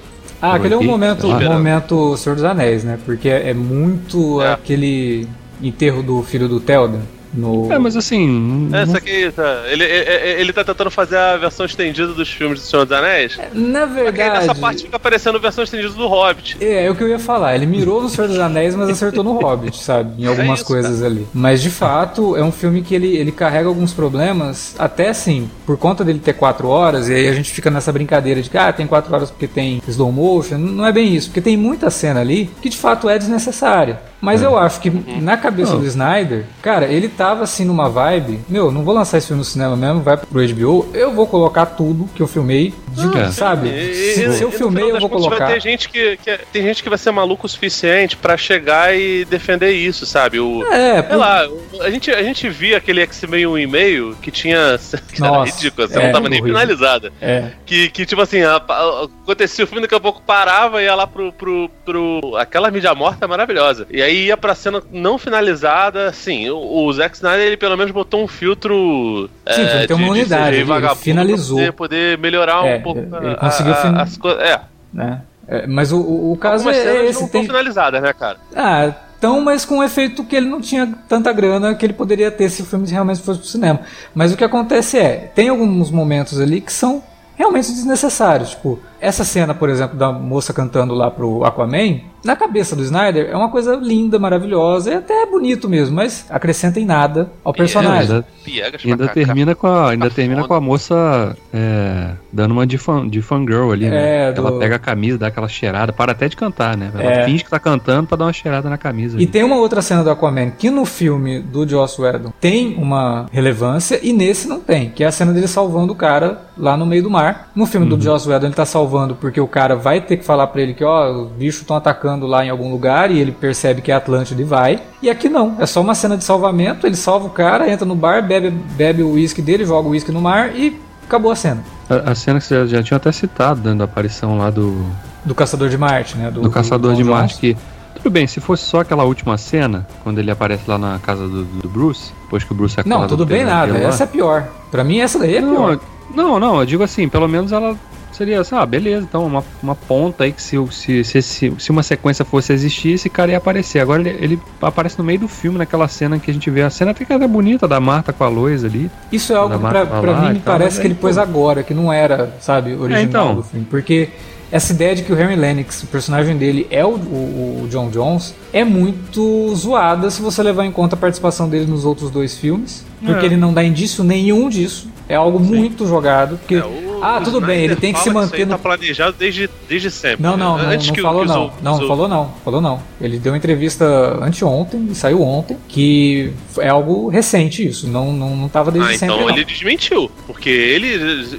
Ah, aquele é um Aqui, momento, lá. momento Senhor dos Anéis, né? Porque é, é muito É. aquele enterro do filho do Telda no. É, mas assim. não- É, isso aqui, tá. Ele, ele, ele tá tentando fazer a versão estendida dos filmes do Senhor dos Anéis. Na Só verdade. nessa parte fica aparecendo a versão estendida do Hobbit. É, é o que eu ia falar. Ele mirou no Senhor dos Anéis, mas acertou no Hobbit, sabe? Em algumas isso, coisas ali. Mas de fato, é um filme que ele, ele carrega alguns problemas, até assim, por conta dele ter quatro horas, e aí a gente fica nessa brincadeira de que, ah, tem quatro horas porque tem slow motion. Não é bem isso, porque tem muita cena ali que de fato é desnecessária. Mas eu acho que na cabeça Não. do Snyder, cara, ele tava assim numa vibe, meu, não vou lançar esse filme no cinema mesmo, vai pro HBO, eu vou colocar tudo que eu filmei, de, Não, sabe? E- Se, e- se eu filmei, eu vou contas colocar. Vai ter gente que, que- tem gente que vai ser maluco o suficiente pra chegar e defender isso, sabe? O, É, sei por- lá, a gente, a gente via aquele X-Men 1 e meio que tinha. Que era Nossa, ridículo, você é, não tava nem horrível. finalizada. É. Que, que tipo assim, a- a- acontecia o filme, daqui a pouco parava e ia lá pro, pro, pro. Aquela mídia morta é maravilhosa. E aí ia pra cena não finalizada, sim, o, o Zack Snyder ele pelo menos botou um filtro Sim, é, tem uma de- de unidade, ele finalizou. pra poder, poder melhorar É, um pouco ele a- conseguiu a- fin- as coisas. É, né? É, mas o, o, o caso algumas é esse. não Tem... finalizadas, né, cara? Ah, tão, mas com um efeito que ele não tinha tanta grana que ele poderia ter se o filme realmente fosse pro cinema. Mas o que acontece é, tem alguns momentos ali que são realmente desnecessários. Tipo, essa cena, por exemplo, da moça cantando lá pro Aquaman, na cabeça do Snyder é uma coisa linda, maravilhosa, e até é bonito mesmo, mas acrescenta em nada ao personagem. ainda, Piegas ainda pra cá, termina com a, ainda Tá termina foda. com a moça é, dando uma de, fan, de fangirl ali, né? É, do- Ela pega a camisa, dá aquela cheirada, para até de cantar, né? Ela É. finge que tá cantando pra dar uma cheirada na camisa. E ali. tem uma outra cena do Aquaman que no filme do Joss Whedon tem uma relevância e nesse não tem, que é a cena dele salvando o cara lá no meio do mar. No filme do Joss Whedon ele tá salvando porque o cara vai ter que falar pra ele que ó, os bichos estão atacando lá em algum lugar e ele percebe que é Atlântida e vai. E aqui não, é só uma cena de salvamento, ele salva o cara, entra no bar, bebe, bebe o uísque dele, joga o uísque no mar e acabou a cena. A, a cena que você já tinha até citado, dentro da aparição lá do, Do Caçador de Marte, né? do Caçador John de. Marte, que tudo bem, se fosse só aquela última cena, quando ele aparece lá na casa do, do Bruce, depois que o Bruce acorda Não, tudo do bem nada, essa é pior. Pra mim essa daí é pior. Não, não, não, eu digo assim, pelo menos ela seria assim, ah, beleza, então uma, uma ponta aí que se, se, se, se, se uma sequência fosse existir, esse cara ia aparecer. Agora ele, ele aparece no meio do filme, naquela cena que a gente vê, a cena até que era bonita da Marta com a Lois ali. Isso é algo que pra, pra mim me parece que ele pôs pô. agora, que não era, sabe, original então. do filme. Porque essa ideia de que o Harry Lennox, o personagem dele, é o, o- o John Jones, é muito zoada se você levar em conta a participação dele nos outros dois filmes. Porque É. ele não dá indício nenhum disso. É algo muito jogado. Porque, É, o- ah, tudo bem, Snyder ele tem que se manter aí no tá planejado desde, desde sempre. não, não, né? não, Antes não que falou que não. Não, falou não, falou não. Ele deu uma entrevista anteontem, e saiu ontem, que é algo recente isso, não, não, não tava desde Ah, sempre então não. ele desmentiu. Porque ele.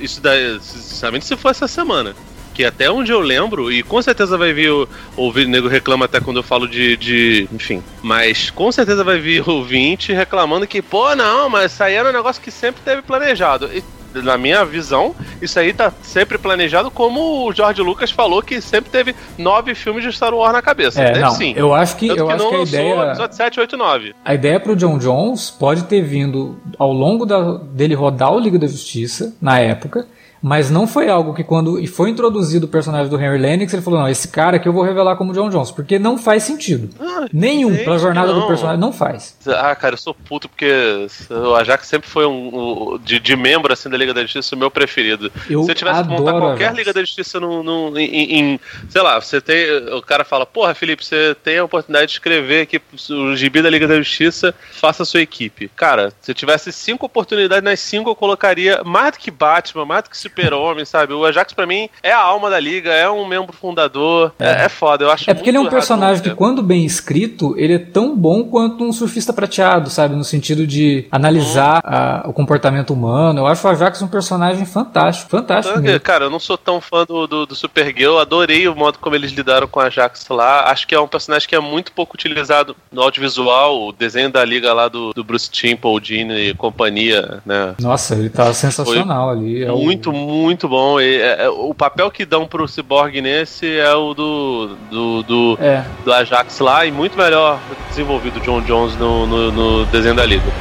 Isso daí. Sinceramente, se for essa semana. Que até onde eu lembro, e com certeza vai vir o ouvinte, nego reclama até quando eu falo de, de. Enfim. Mas com certeza vai vir ouvinte reclamando que, pô, não, mas isso aí era um negócio que sempre teve planejado. E, na minha visão, isso aí tá sempre planejado, como o George Lucas falou que sempre teve nove filmes de Star Wars na cabeça. É, Deve não, sim. eu acho que, Tanto eu que acho não que a ideia, episódio 7, 8 e 9. a ideia pro John Jones pode ter vindo ao longo da- dele rodar o Liga da Justiça, na época, mas não foi algo que quando e foi introduzido o personagem do Henry Lennox, ele falou, não, esse cara que eu vou revelar como John Jones, porque não faz sentido. Ah, Nenhum, gente, pela jornada do não. personagem, não faz. Ah, cara, eu sou puto porque o Ajax sempre foi um, um- de, de membro assim da Liga da Justiça o meu preferido. Eu Se eu tivesse que montar adoro qualquer Ajax. Liga da Justiça num, num- em, em- sei lá, você tem, o cara fala, porra, Felipe, você tem a oportunidade de escrever aqui o gibi da Liga da Justiça, faça a sua equipe. Cara, se eu tivesse cinco oportunidades, nas cinco eu colocaria mais do que Batman, mais do que Super-Homem, sabe? O Ajax pra mim é a alma da Liga, é um membro fundador, é, é foda, eu acho É porque ele é um muito personagem que, quando bem escrito, ele é tão bom quanto um surfista prateado, sabe? No sentido de analisar a- o comportamento humano. Eu acho o Ajax um personagem fantástico, fantástico Então, mesmo. Cara, eu não sou tão fã do, do, do Supergirl, adorei o modo como eles lidaram com a Jax lá. Acho que é um personagem que é muito pouco utilizado no audiovisual. O desenho da liga lá do, do Bruce Timm, Paul Dini e companhia, né? Nossa, ele tá sensacional ali. É o- muito, bom. E, é, é, o papel que dão pro Cyborg nesse é o do, do, do, É, do Ajax lá e muito melhor desenvolvido John Jones no, no, no desenho da liga.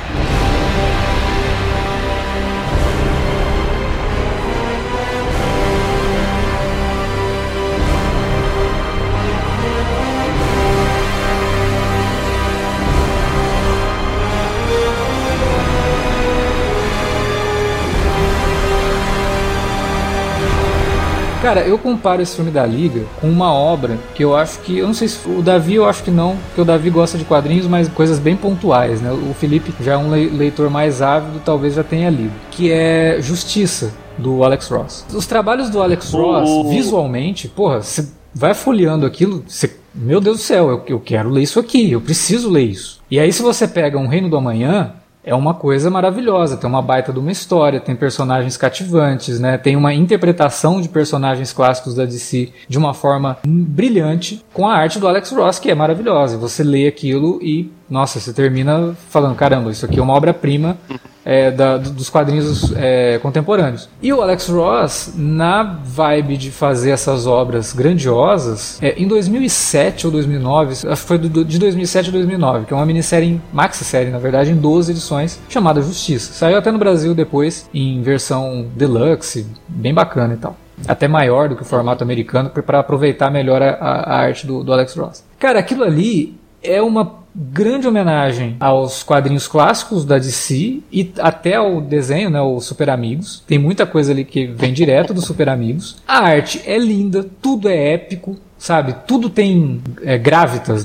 Cara, eu comparo esse filme da Liga com uma obra que eu acho que. Eu não sei se. O Davi eu acho que não, porque o Davi gosta de quadrinhos, mas coisas bem pontuais, né? O Felipe já é um le- leitor mais ávido, talvez já tenha lido. Que é Justiça, do Alex Ross. Os trabalhos do Alex Ross, O- visualmente, porra, você vai folheando aquilo, você. Meu Deus do céu, eu, eu quero ler isso aqui, eu preciso ler isso. E aí, se você pega um Reino do Amanhã, é uma coisa maravilhosa. Tem uma baita de uma história, tem personagens cativantes, né? Tem uma interpretação de personagens clássicos da DC de uma forma brilhante, com a arte do Alex Ross, que é maravilhosa. Você lê aquilo e, nossa, você termina falando: caramba, isso aqui é uma obra-prima é, da, dos quadrinhos é, contemporâneos. E o Alex Ross, na vibe de fazer essas obras grandiosas, é, em 2007 ou 2009, acho que foi do, de 2007 a 2009, que é uma minissérie, maxi-série na verdade, em 12 edições, chamada Justiça. Saiu até no Brasil depois, em versão deluxe, bem bacana e tal até maior do que o formato americano para aproveitar melhor a, a arte do, do, Alex Ross. Cara, aquilo ali é uma grande homenagem aos quadrinhos clássicos da DC e até ao desenho, né, o Super Amigos. Tem muita coisa ali que vem direto do Super Amigos. A arte é linda, tudo é épico, sabe? Tudo tem é,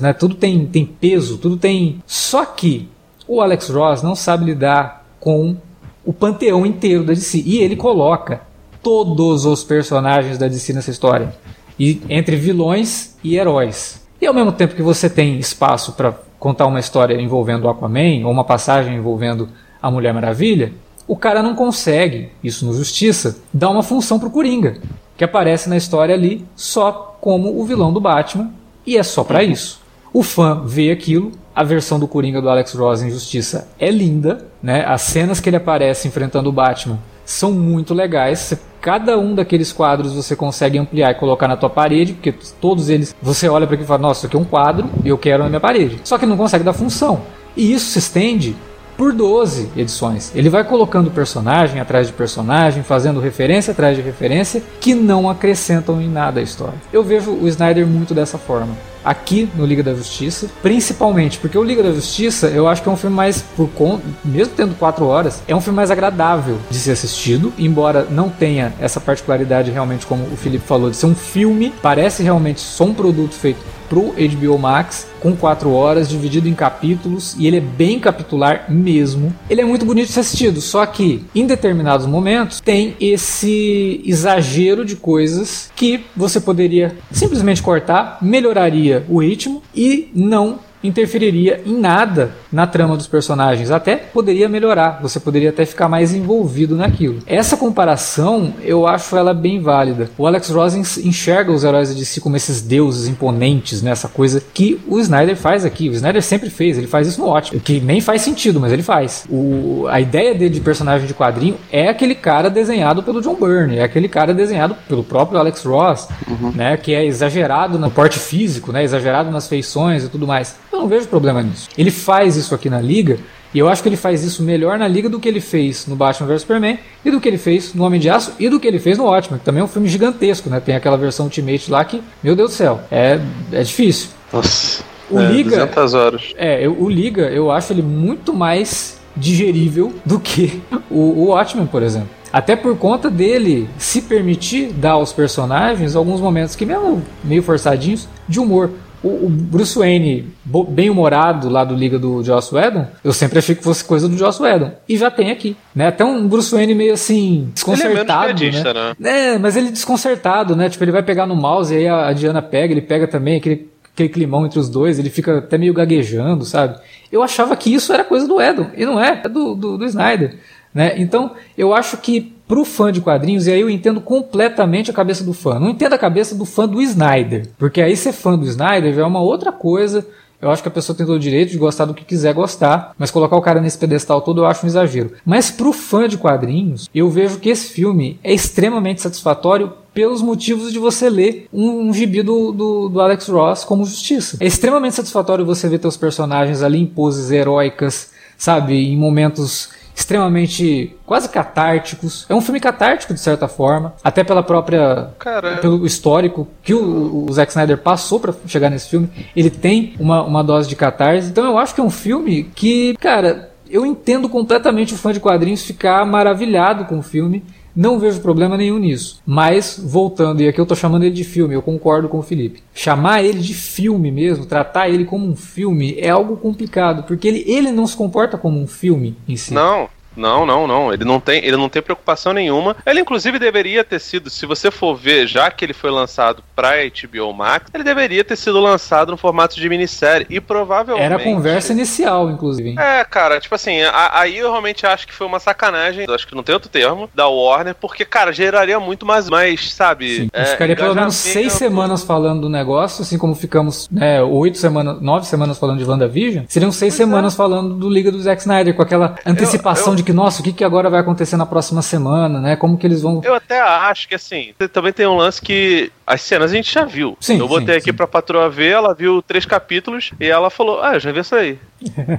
né? Tudo tem, tem peso, tudo tem. Só que o Alex Ross não sabe lidar com o panteão inteiro da DC e ele coloca todos os personagens da DC nessa história. E entre vilões e heróis. E ao mesmo tempo que você tem espaço para contar uma história envolvendo o Aquaman ou uma passagem envolvendo a Mulher Maravilha, o cara não consegue, isso no Justiça, dar uma função pro Coringa, que aparece na história ali só como o vilão do Batman e é só para isso. O fã vê aquilo, a versão do Coringa do Alex Ross em Justiça é linda, né? As cenas que ele aparece enfrentando o Batman são muito legais. Cada um daqueles quadros você consegue ampliar e colocar na tua parede, porque todos eles você olha para aqui e fala: Nossa, isso aqui é um quadro eu quero na minha parede. Só que não consegue dar função. E isso se estende por 12 edições. Ele vai colocando personagem atrás de personagem, fazendo referência atrás de referência, que não acrescentam em nada a história. Eu vejo o Snyder muito dessa forma aqui no Liga da Justiça, principalmente porque o Liga da Justiça eu acho que é um filme mais por conta, mesmo tendo quatro horas, é um filme mais agradável de ser assistido, embora não tenha essa particularidade realmente como o Felipe falou de ser um filme, parece realmente só um produto feito pro HBO Max com quatro horas, dividido em capítulos, e ele é bem capitular mesmo. Ele é muito bonito de ser assistido, só que em determinados momentos tem esse exagero de coisas que você poderia simplesmente cortar, melhoraria o ritmo e não interferiria em nada na trama dos personagens. Até poderia melhorar, você poderia até ficar mais envolvido naquilo. Essa comparação eu acho ela bem válida. O Alex Ross enxerga os heróis de si como esses deuses imponentes, né? essa coisa que o Snyder faz aqui. O Snyder sempre fez, ele faz isso no ótimo, que nem faz sentido, mas ele faz. O, a ideia dele de personagem de quadrinho é aquele cara desenhado pelo John Byrne, é aquele cara desenhado pelo próprio Alex Ross, uhum. né? que é exagerado no porte físico, né? exagerado nas feições e tudo mais. Eu não vejo problema nisso. Ele faz isso aqui na liga e eu acho que ele faz isso melhor na liga do que ele fez no Batman vs Superman e do que ele fez no Homem de Aço e do que ele fez no Watchmen, que também é um filme gigantesco, né? Tem aquela versão Ultimate lá que, meu Deus do céu, é, é difícil. Nossa. O é, Liga. 200 horas. É, eu, o Liga, eu acho ele muito mais digerível do que o, o Watchmen, por exemplo. Até por conta dele se permitir dar aos personagens alguns momentos que, mesmo meio forçadinhos, de humor o, Bruce Wayne bem humorado lá do Liga do Joss Whedon, eu sempre achei que fosse coisa do Joss Whedon. E já tem aqui, né? Até um Bruce Wayne meio assim, desconcertado, ele é menos né? né? É, mas ele desconcertado, né? Tipo, ele vai pegar no mouse e aí a Diana pega, ele pega também aquele, aquele climão entre os dois, ele fica até meio gaguejando, sabe? Eu achava que isso era coisa do Whedon, e não é, é do, do, do Snyder. Né? Então, eu acho que pro fã de quadrinhos, e aí eu entendo completamente a cabeça do fã. Não entendo a cabeça do fã do Snyder, porque aí ser fã do Snyder já é uma outra coisa. Eu acho que a pessoa tem todo o direito de gostar do que quiser gostar, mas colocar o cara nesse pedestal todo eu acho um exagero. Mas pro fã de quadrinhos, eu vejo que esse filme é extremamente satisfatório pelos motivos de você ler um, um gibi do, do, do, Alex Ross como Justiça. É extremamente satisfatório você ver teus personagens ali em poses heróicas, sabe, em momentos extremamente quase catárticos. É um filme catártico de certa forma, até pela própria Caramba. pelo histórico que o, o Zack Snyder passou para chegar nesse filme. Ele tem uma, uma dose de catarse. Então eu acho que é um filme que, cara, eu entendo completamente o fã de quadrinhos ficar maravilhado com o filme não vejo problema nenhum nisso. Mas, voltando, e aqui eu tô chamando ele de filme, eu concordo com o Felipe. Chamar ele de filme mesmo, tratar ele como um filme, é algo complicado, porque ele, ele não se comporta como um filme em si. Não, não, não, não. Ele não tem, ele não tem preocupação nenhuma. Ele inclusive deveria ter sido, se você for ver, já que ele foi lançado para HBO Max, ele deveria ter sido lançado no formato de minissérie e provavelmente Era a conversa inicial, inclusive. Hein? É, cara, tipo assim, a, aí eu realmente acho que foi uma sacanagem, acho que não tem outro termo da Warner, porque cara, geraria muito mais, mais sabe? Sim. É, ficaria pelo menos seis semanas falando do negócio, assim como ficamos, né, oito semanas, nove semanas falando de WandaVision, seriam seis pois é. semanas é. falando do Liga do Zack Snyder com aquela antecipação eu, eu, de que, nossa, o que, que agora vai acontecer na próxima semana, né? Como que eles vão. Eu até acho que assim, também tem um lance que as cenas a gente já viu. Sim, eu botei sim, aqui sim. pra patroa ver, ela viu três capítulos e ela falou: Ah, eu já vi isso aí.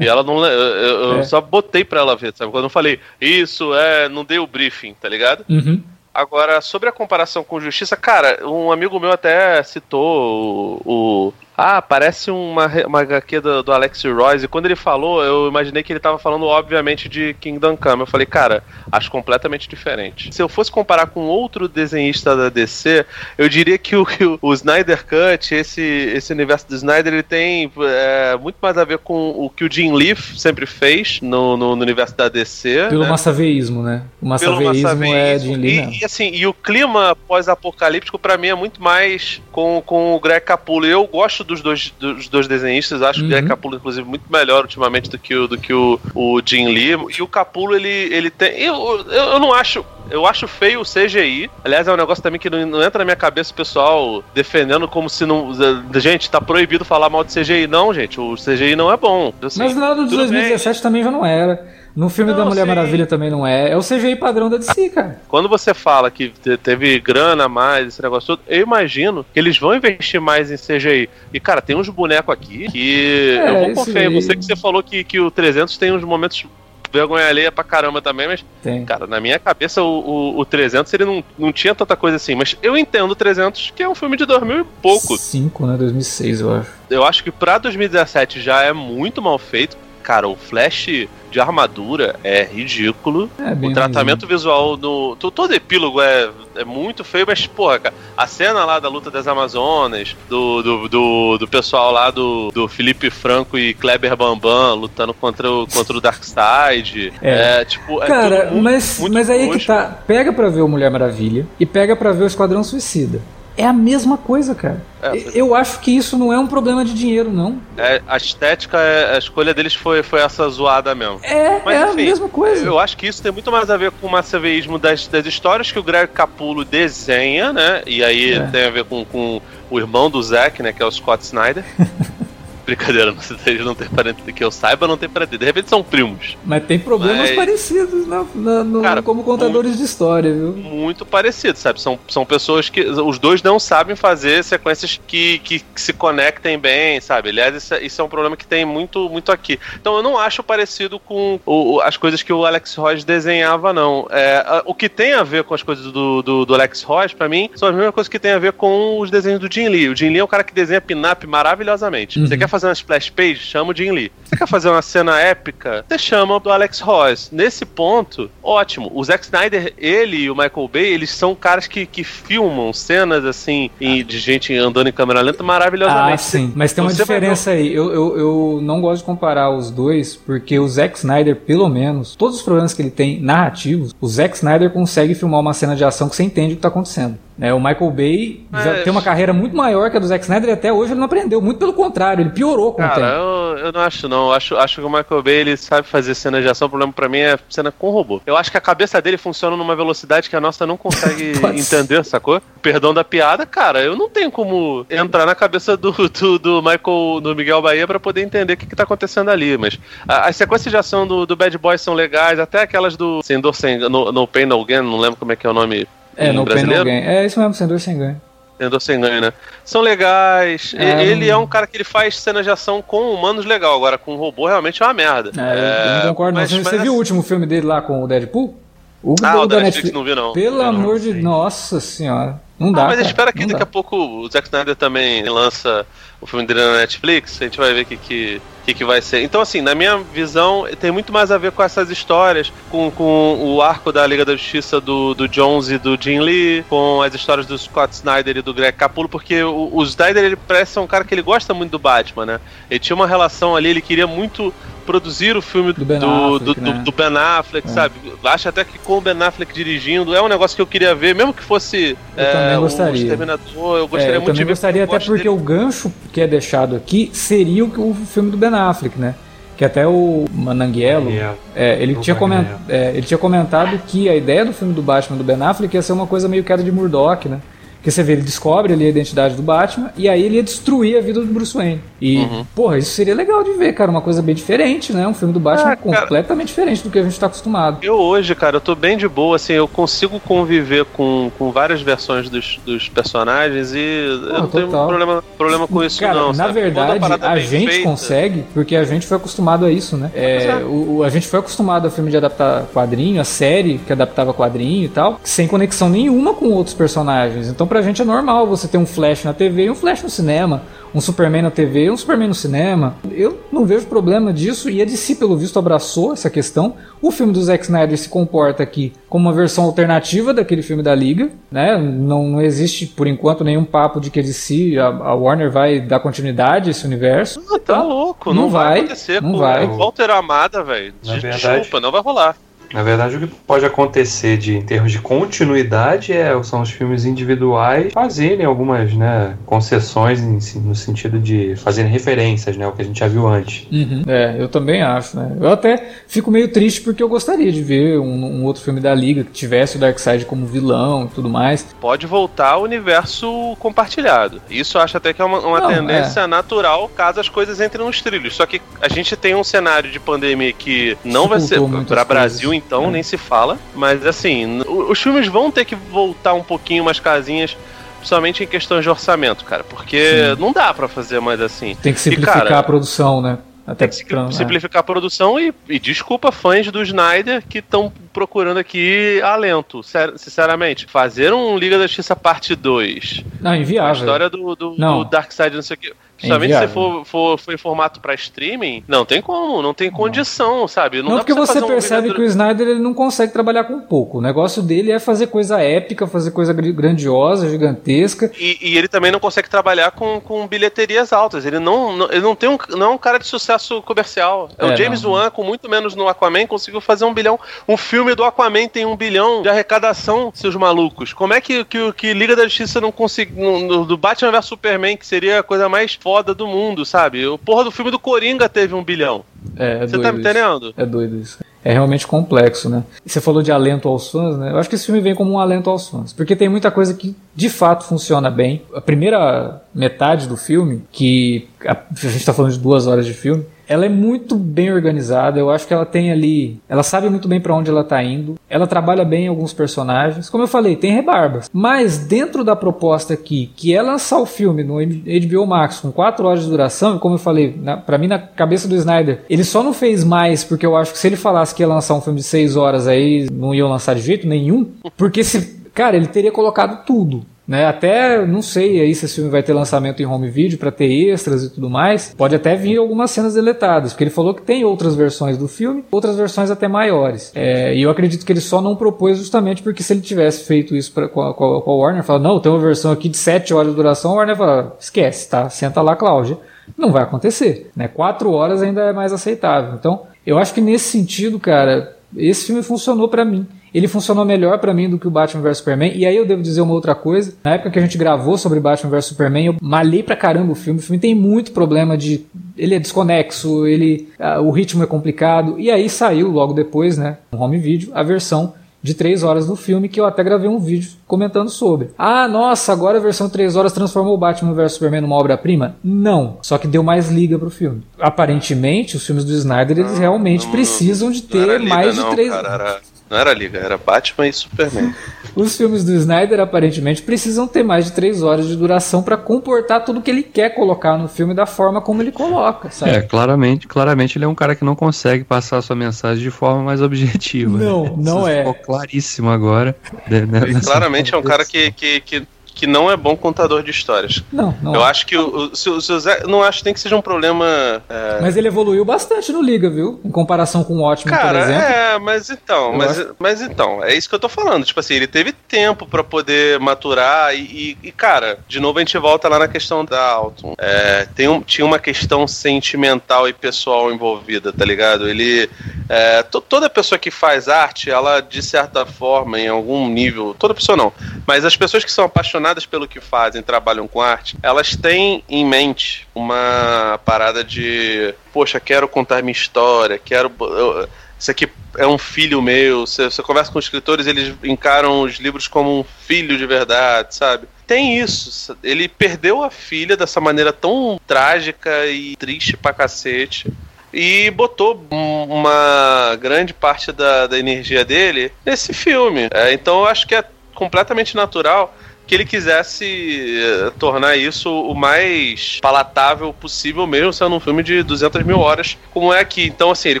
e ela não. eu- eu É. só botei pra ela ver, sabe? Quando eu falei, isso é. Não dei o briefing, tá ligado? Uhum. Agora, sobre a comparação com Justiça, cara, um amigo meu até citou o. o- ah, parece uma, uma HQ do, do Alex Royce. E quando ele falou, eu imaginei que ele tava falando, obviamente, de Kingdom Come. Eu falei, cara, acho completamente diferente. Se eu fosse comparar com outro desenhista da DC, eu diria que o, que o, o Snyder Cut, esse, esse universo do Snyder, ele tem é, muito mais a ver com o que o Jim Lee sempre fez no, no, no universo da DC. Pelo né? massaveísmo, né? O pelo massaveísmo é massaveísmo. de Lee e, e assim, e o clima pós-apocalíptico pra mim é muito mais com, com o Greg Capullo. Eu gosto dos dois, dos dois desenhistas, acho Uhum. o Greg Capullo inclusive muito melhor ultimamente do que o do que o, o Jim Lee. E o Capullo ele ele tem eu, eu, eu não acho eu acho feio o CGI. Aliás, é um negócio também que não, não entra na minha cabeça o pessoal defendendo como se não. Gente, tá proibido falar mal de CGI. Não, gente, o CGI não é bom. Assim, Mas lá no de tudo 2017 também já não era. No filme Não, da Mulher sim. Maravilha também não é. É o CGI padrão da DC, cara. Quando você fala que te- teve grana a mais, esse negócio todo, eu imagino que eles vão investir mais em CGI. E, cara, tem uns bonecos aqui que É, eu vou confiar em você que você falou que, que o 300 tem uns momentos vergonha alheia pra caramba também, mas, Tem. cara, na minha cabeça o, o, o 300 ele não, não tinha tanta coisa assim. Mas eu entendo o 300 que é um filme de 2000 e pouco. 5, né? 2006, eu acho. Eu acho que pra 2017 já é muito mal feito. Cara, o Flash de armadura é ridículo. É O tratamento visual no. to- Todo epílogo é, é muito feio, mas, porra, cara, a cena lá da luta das Amazonas, do, do, do, do pessoal lá do, do Felipe Franco e Kleber Bambam lutando contra o, contra o Darkseid. É. É, tipo. É Cara, muito- mas, muito mas aí é que tá. Pega pra ver o Mulher Maravilha e pega pra ver o Esquadrão Suicida. É a mesma coisa, cara. É, E- Eu acho que isso não é um problema de dinheiro, não. É, a estética, é- a escolha deles foi, foi essa zoada mesmo. É, Mas, é a enfim, mesma coisa. Eu acho que isso tem muito mais a ver com o massaveísmo das, das histórias que o Greg Capullo desenha, né? E aí É. tem a ver com, com o irmão do Zack, né? Que é o Scott Snyder. Brincadeira, não, eles não tem parente que eu saiba, não tem parente. De repente são primos. Mas tem problemas Mas- parecidos na, na- no- Cara, como contadores de história, viu? Muito parecidos, sabe? São, são pessoas que. Os dois não sabem fazer sequências que, que, que se conectem bem, sabe? Aliás, isso, é- isso é um problema que tem muito, muito aqui. Então eu não acho parecido com o- as coisas que o Alex Ross desenhava, não. É, o que tem a ver com as coisas do, do, do Alex Ross, pra mim, são as mesmas coisas que tem a ver com os desenhos do Jim Lee. O Jim Lee é um cara que desenha pin-up maravilhosamente. Uhum. Você quer fazer uma splash page? Chama o Jim Lee. Você quer fazer uma cena épica? Você chama do Alex Ross. Nesse ponto, ótimo. O Zack Snyder, ele e o Michael Bay, eles são caras que, que filmam cenas assim em- de gente andando em câmera lenta maravilhosamente. Ah, sim. Mas tem uma Você vai diferença aí. Eu, eu, eu não gosto de comparar os dois, porque o Zack Snyder, pelo menos, todos os problemas que ele tem narrativos, o Zack Snyder consegue filmar uma cena de ação que você entende o que está acontecendo. Né? O Michael Bay já Mas- tem uma carreira muito maior que a do Zack Snyder e até hoje ele não aprendeu. Muito pelo contrário, ele piorou com o Cara, tempo. eu, eu não acho não. Eu acho, acho que o Michael Bay ele sabe fazer cenas de ação. O problema pra mim é cena com robô. Eu acho que a cabeça dele funciona numa velocidade que a nossa não consegue entender, sacou? Perdão da piada, cara. Eu não tenho como entrar na cabeça do, do, do Michael, do Miguel Bahia pra poder entender o que, que tá acontecendo ali. Mas a- as sequências de ação do, do Bad Boys são legais, até aquelas do Sem Dor Sem no, no Pain No Gain, não lembro como é que é o nome. É, no Pain No brasileiro. Gain. É isso mesmo, sem dor sem ganho. Sem sem ganho, né? São legais. É, ele é um cara que ele faz cenas de ação com humanos legal. Agora, com robô, realmente é uma merda. É, eu não concordo. mas- Você, mas você viu o assim- último filme dele lá com o Deadpool? O, Ah, o da Netflix não vi, não. Pelo Não não. amor de Nossa senhora. Não dá. Ah, mas cara, espera que daqui dá. a pouco o Zack Snyder também lança o filme dele na Netflix, a gente vai ver o que, que, que, que vai ser. Então, assim, na minha visão, tem muito mais a ver com essas histórias, com, com o arco da Liga da Justiça do, do Jones e do Jim Lee, com as histórias do Scott Snyder e do Greg Capullo, porque o, o Snyder, ele parece ser um cara que ele gosta muito do Batman, né? Ele tinha uma relação ali, ele queria muito produzir o filme Do Ben do, Affleck, do, né? do- do Ben Affleck, É. sabe? Acho até que com o Ben Affleck dirigindo, é um negócio que eu queria ver, mesmo que fosse Eu é, também o gostaria. Exterminador, eu É, gostaria eu muito também de ver. gostaria, até porque dele. o gancho que é deixado aqui seria o, o filme do Ben Affleck, né? Que até o Mananghello, Daniel. é, ele, O tinha coment, é, ele tinha comentado que a ideia do filme do Batman do Ben Affleck ia ser uma coisa meio queda de Murdoch, né? Porque você vê, ele descobre ali a identidade do Batman e aí ele ia destruir a vida do Bruce Wayne. E, Uhum. porra, isso seria legal de ver, cara. Uma coisa bem diferente, né? Um filme do Batman Ah, cara. completamente diferente do que a gente tá acostumado. Eu hoje, cara, eu tô bem de boa, assim, eu consigo conviver com, com várias versões dos, dos personagens e eu não tenho total. problema, problema com isso, Cara, não. na sabe? Verdade, a gente feita- consegue, porque a gente foi acostumado a isso, né? É, é. o, o- a gente foi acostumado a filme de adaptar quadrinho, a série que adaptava quadrinho e tal, sem conexão nenhuma com outros personagens. Então pra gente é normal você ter um Flash na TV e um Flash no cinema. Um Superman na TV e um Superman no cinema. Eu não vejo problema disso e a DC, pelo visto, abraçou essa questão. O filme do Zack Snyder se comporta aqui como uma versão alternativa daquele filme da Liga. Né? Não, não existe, por enquanto, nenhum papo de que a DC, a, a Warner, vai dar continuidade a esse universo. Ah, tá louco, Não não, vai, vai, acontecer não com vai. o Walter Amada, velho. Na Des- verdade- Desculpa, não vai rolar. Na verdade, o que pode acontecer de, em termos de continuidade é, são os filmes individuais fazerem algumas né, concessões em si- no sentido de fazerem referências, né, o que a gente já viu antes. É, eu também acho, né? Eu até fico meio triste porque eu gostaria de ver um, um outro filme da Liga que tivesse o Darkseid como vilão e tudo mais. Pode voltar ao universo compartilhado. Isso eu acho até que é uma, uma Não, tendência natural caso as coisas entrem nos trilhos. Só que a gente tem um cenário de pandemia que não vai ser. Pra Brasil, coisas. Então, É. nem se fala. Mas assim, os filmes vão ter que voltar um pouquinho umas casinhas. Principalmente em questões de orçamento, cara. Porque não dá pra fazer mais assim. Tem que E, simplificar cara, a produção, né? Até Tem que pra- é. simplificar a produção e, e desculpa fãs do Snyder que estão procurando aqui alento, sinceramente. Fazer um Liga da Justiça parte 2, Não, a inviável. história do, do, Não. do Darkseid, não sei o que. Principalmente se for, for, for em formato pra streaming, não tem como, não tem condição, sabe? Não, dá porque você um percebe Liga que o Snyder ele não consegue trabalhar com pouco. O negócio dele é fazer coisa épica, fazer coisa gr- grandiosa, gigantesca. E, e ele também não consegue trabalhar com, com bilheterias altas. Ele não, não- ele não tem um, não é um cara de sucesso comercial. É, É, o James não. Wan, com muito menos no Aquaman, conseguiu fazer um bilhão. Um filme do Aquaman tem um bilhão de arrecadação, seus malucos. Como é que, que, que Liga da Justiça não conseguiu. Do Batman vs Superman, que seria a coisa mais foda do mundo, sabe? O porra do filme do Coringa teve um bilhão. É, é Você doido tá me isso. entendendo? É doido isso. É realmente complexo, né? Você falou de alento aos fãs, né? Eu acho que esse filme vem como um alento aos fãs. Porque tem muita coisa que de fato funciona bem. A primeira metade do filme, que a gente tá falando de duas horas de filme, ela é muito bem organizada. Eu acho que ela tem ali. Ela sabe muito bem para onde ela tá indo. Ela trabalha bem alguns personagens. Como eu falei, tem rebarbas. Mas dentro da proposta aqui, que é lançar o filme no HBO Max com 4 horas de duração, e como eu falei, na, pra mim, na cabeça do Snyder, ele só não fez mais porque eu acho que se ele falasse que ia lançar um filme de 6 horas aí, não iam lançar de jeito nenhum. Porque se. Cara, ele teria colocado tudo. Né, até não sei aí se esse filme vai ter lançamento em home video para ter extras e tudo mais. Pode até vir algumas cenas deletadas, porque ele falou que tem outras versões do filme, outras versões até maiores. É, e eu acredito que ele só não propôs justamente porque se ele tivesse feito isso pra, com, a, com a- Warner, fala, não, tem uma versão aqui de 7 horas de duração, a Warner fala, esquece, tá? Senta lá, Cláudia. Não vai acontecer, né? 4 horas ainda é mais aceitável. Então, eu acho que nesse sentido, cara, esse filme funcionou pra mim. Ele funcionou melhor pra mim do que o Batman vs Superman. E aí eu devo dizer uma outra coisa. Na época que a gente gravou sobre Batman vs Superman, eu malhei pra caramba o filme. O filme tem muito problema de. Ele é desconexo, ele. ah, o ritmo é complicado. E aí saiu logo depois, né? No home video, a versão de 3 horas do filme, que eu até gravei um vídeo comentando sobre. Ah, nossa, agora a versão de 3 horas transformou o Batman vs Superman numa obra-prima? Não, só que deu mais liga pro filme. Aparentemente, os filmes do Snyder, eles realmente não, precisam de Não ter Liga, mais de não, 3 cara, era- Não era Liga, era Batman e Superman. Os filmes do Snyder aparentemente precisam ter mais de 3 horas de duração para comportar tudo que ele quer colocar no filme da forma como ele coloca, sabe? É, claramente, claramente ele é um cara que não consegue passar a sua mensagem de forma mais objetiva. Não, não Isso é. Ficou claríssimo agora. né, né, E claramente é um cara que, que, que, que não é bom contador de histórias. Não, não. Eu acho que o, o, se o- se o Zé. Não acho nem que seja um problema. é, Mas ele evoluiu bastante no Liga, viu? Em comparação com o Watchmen, por Cara, exemplo. é, mas então, Eu mas, mas então, é isso que eu tô falando. Tipo assim, ele teve tempo pra poder maturar e, e- e, cara, de novo a gente volta lá na questão da Alton. É, tem um, tinha uma questão sentimental e pessoal envolvida, tá ligado? Ele. É, to- toda pessoa que faz arte, ela, de certa forma, em algum nível. Toda pessoa não, mas as pessoas que são apaixonadas pelo que fazem, trabalham com arte, elas têm em mente uma parada de. Poxa, quero contar minha história, quero. eu- isso aqui é um filho meu. Você, você conversa com escritores, eles encaram os livros como um filho de verdade, sabe? Tem isso. Ele perdeu a filha dessa maneira tão trágica e triste pra cacete e botou uma grande parte da, da energia dele nesse filme. É, então eu acho que é completamente natural que ele quisesse eh, tornar isso o mais palatável possível, mesmo sendo um filme de 200 mil horas, como é aqui. Então, assim, ele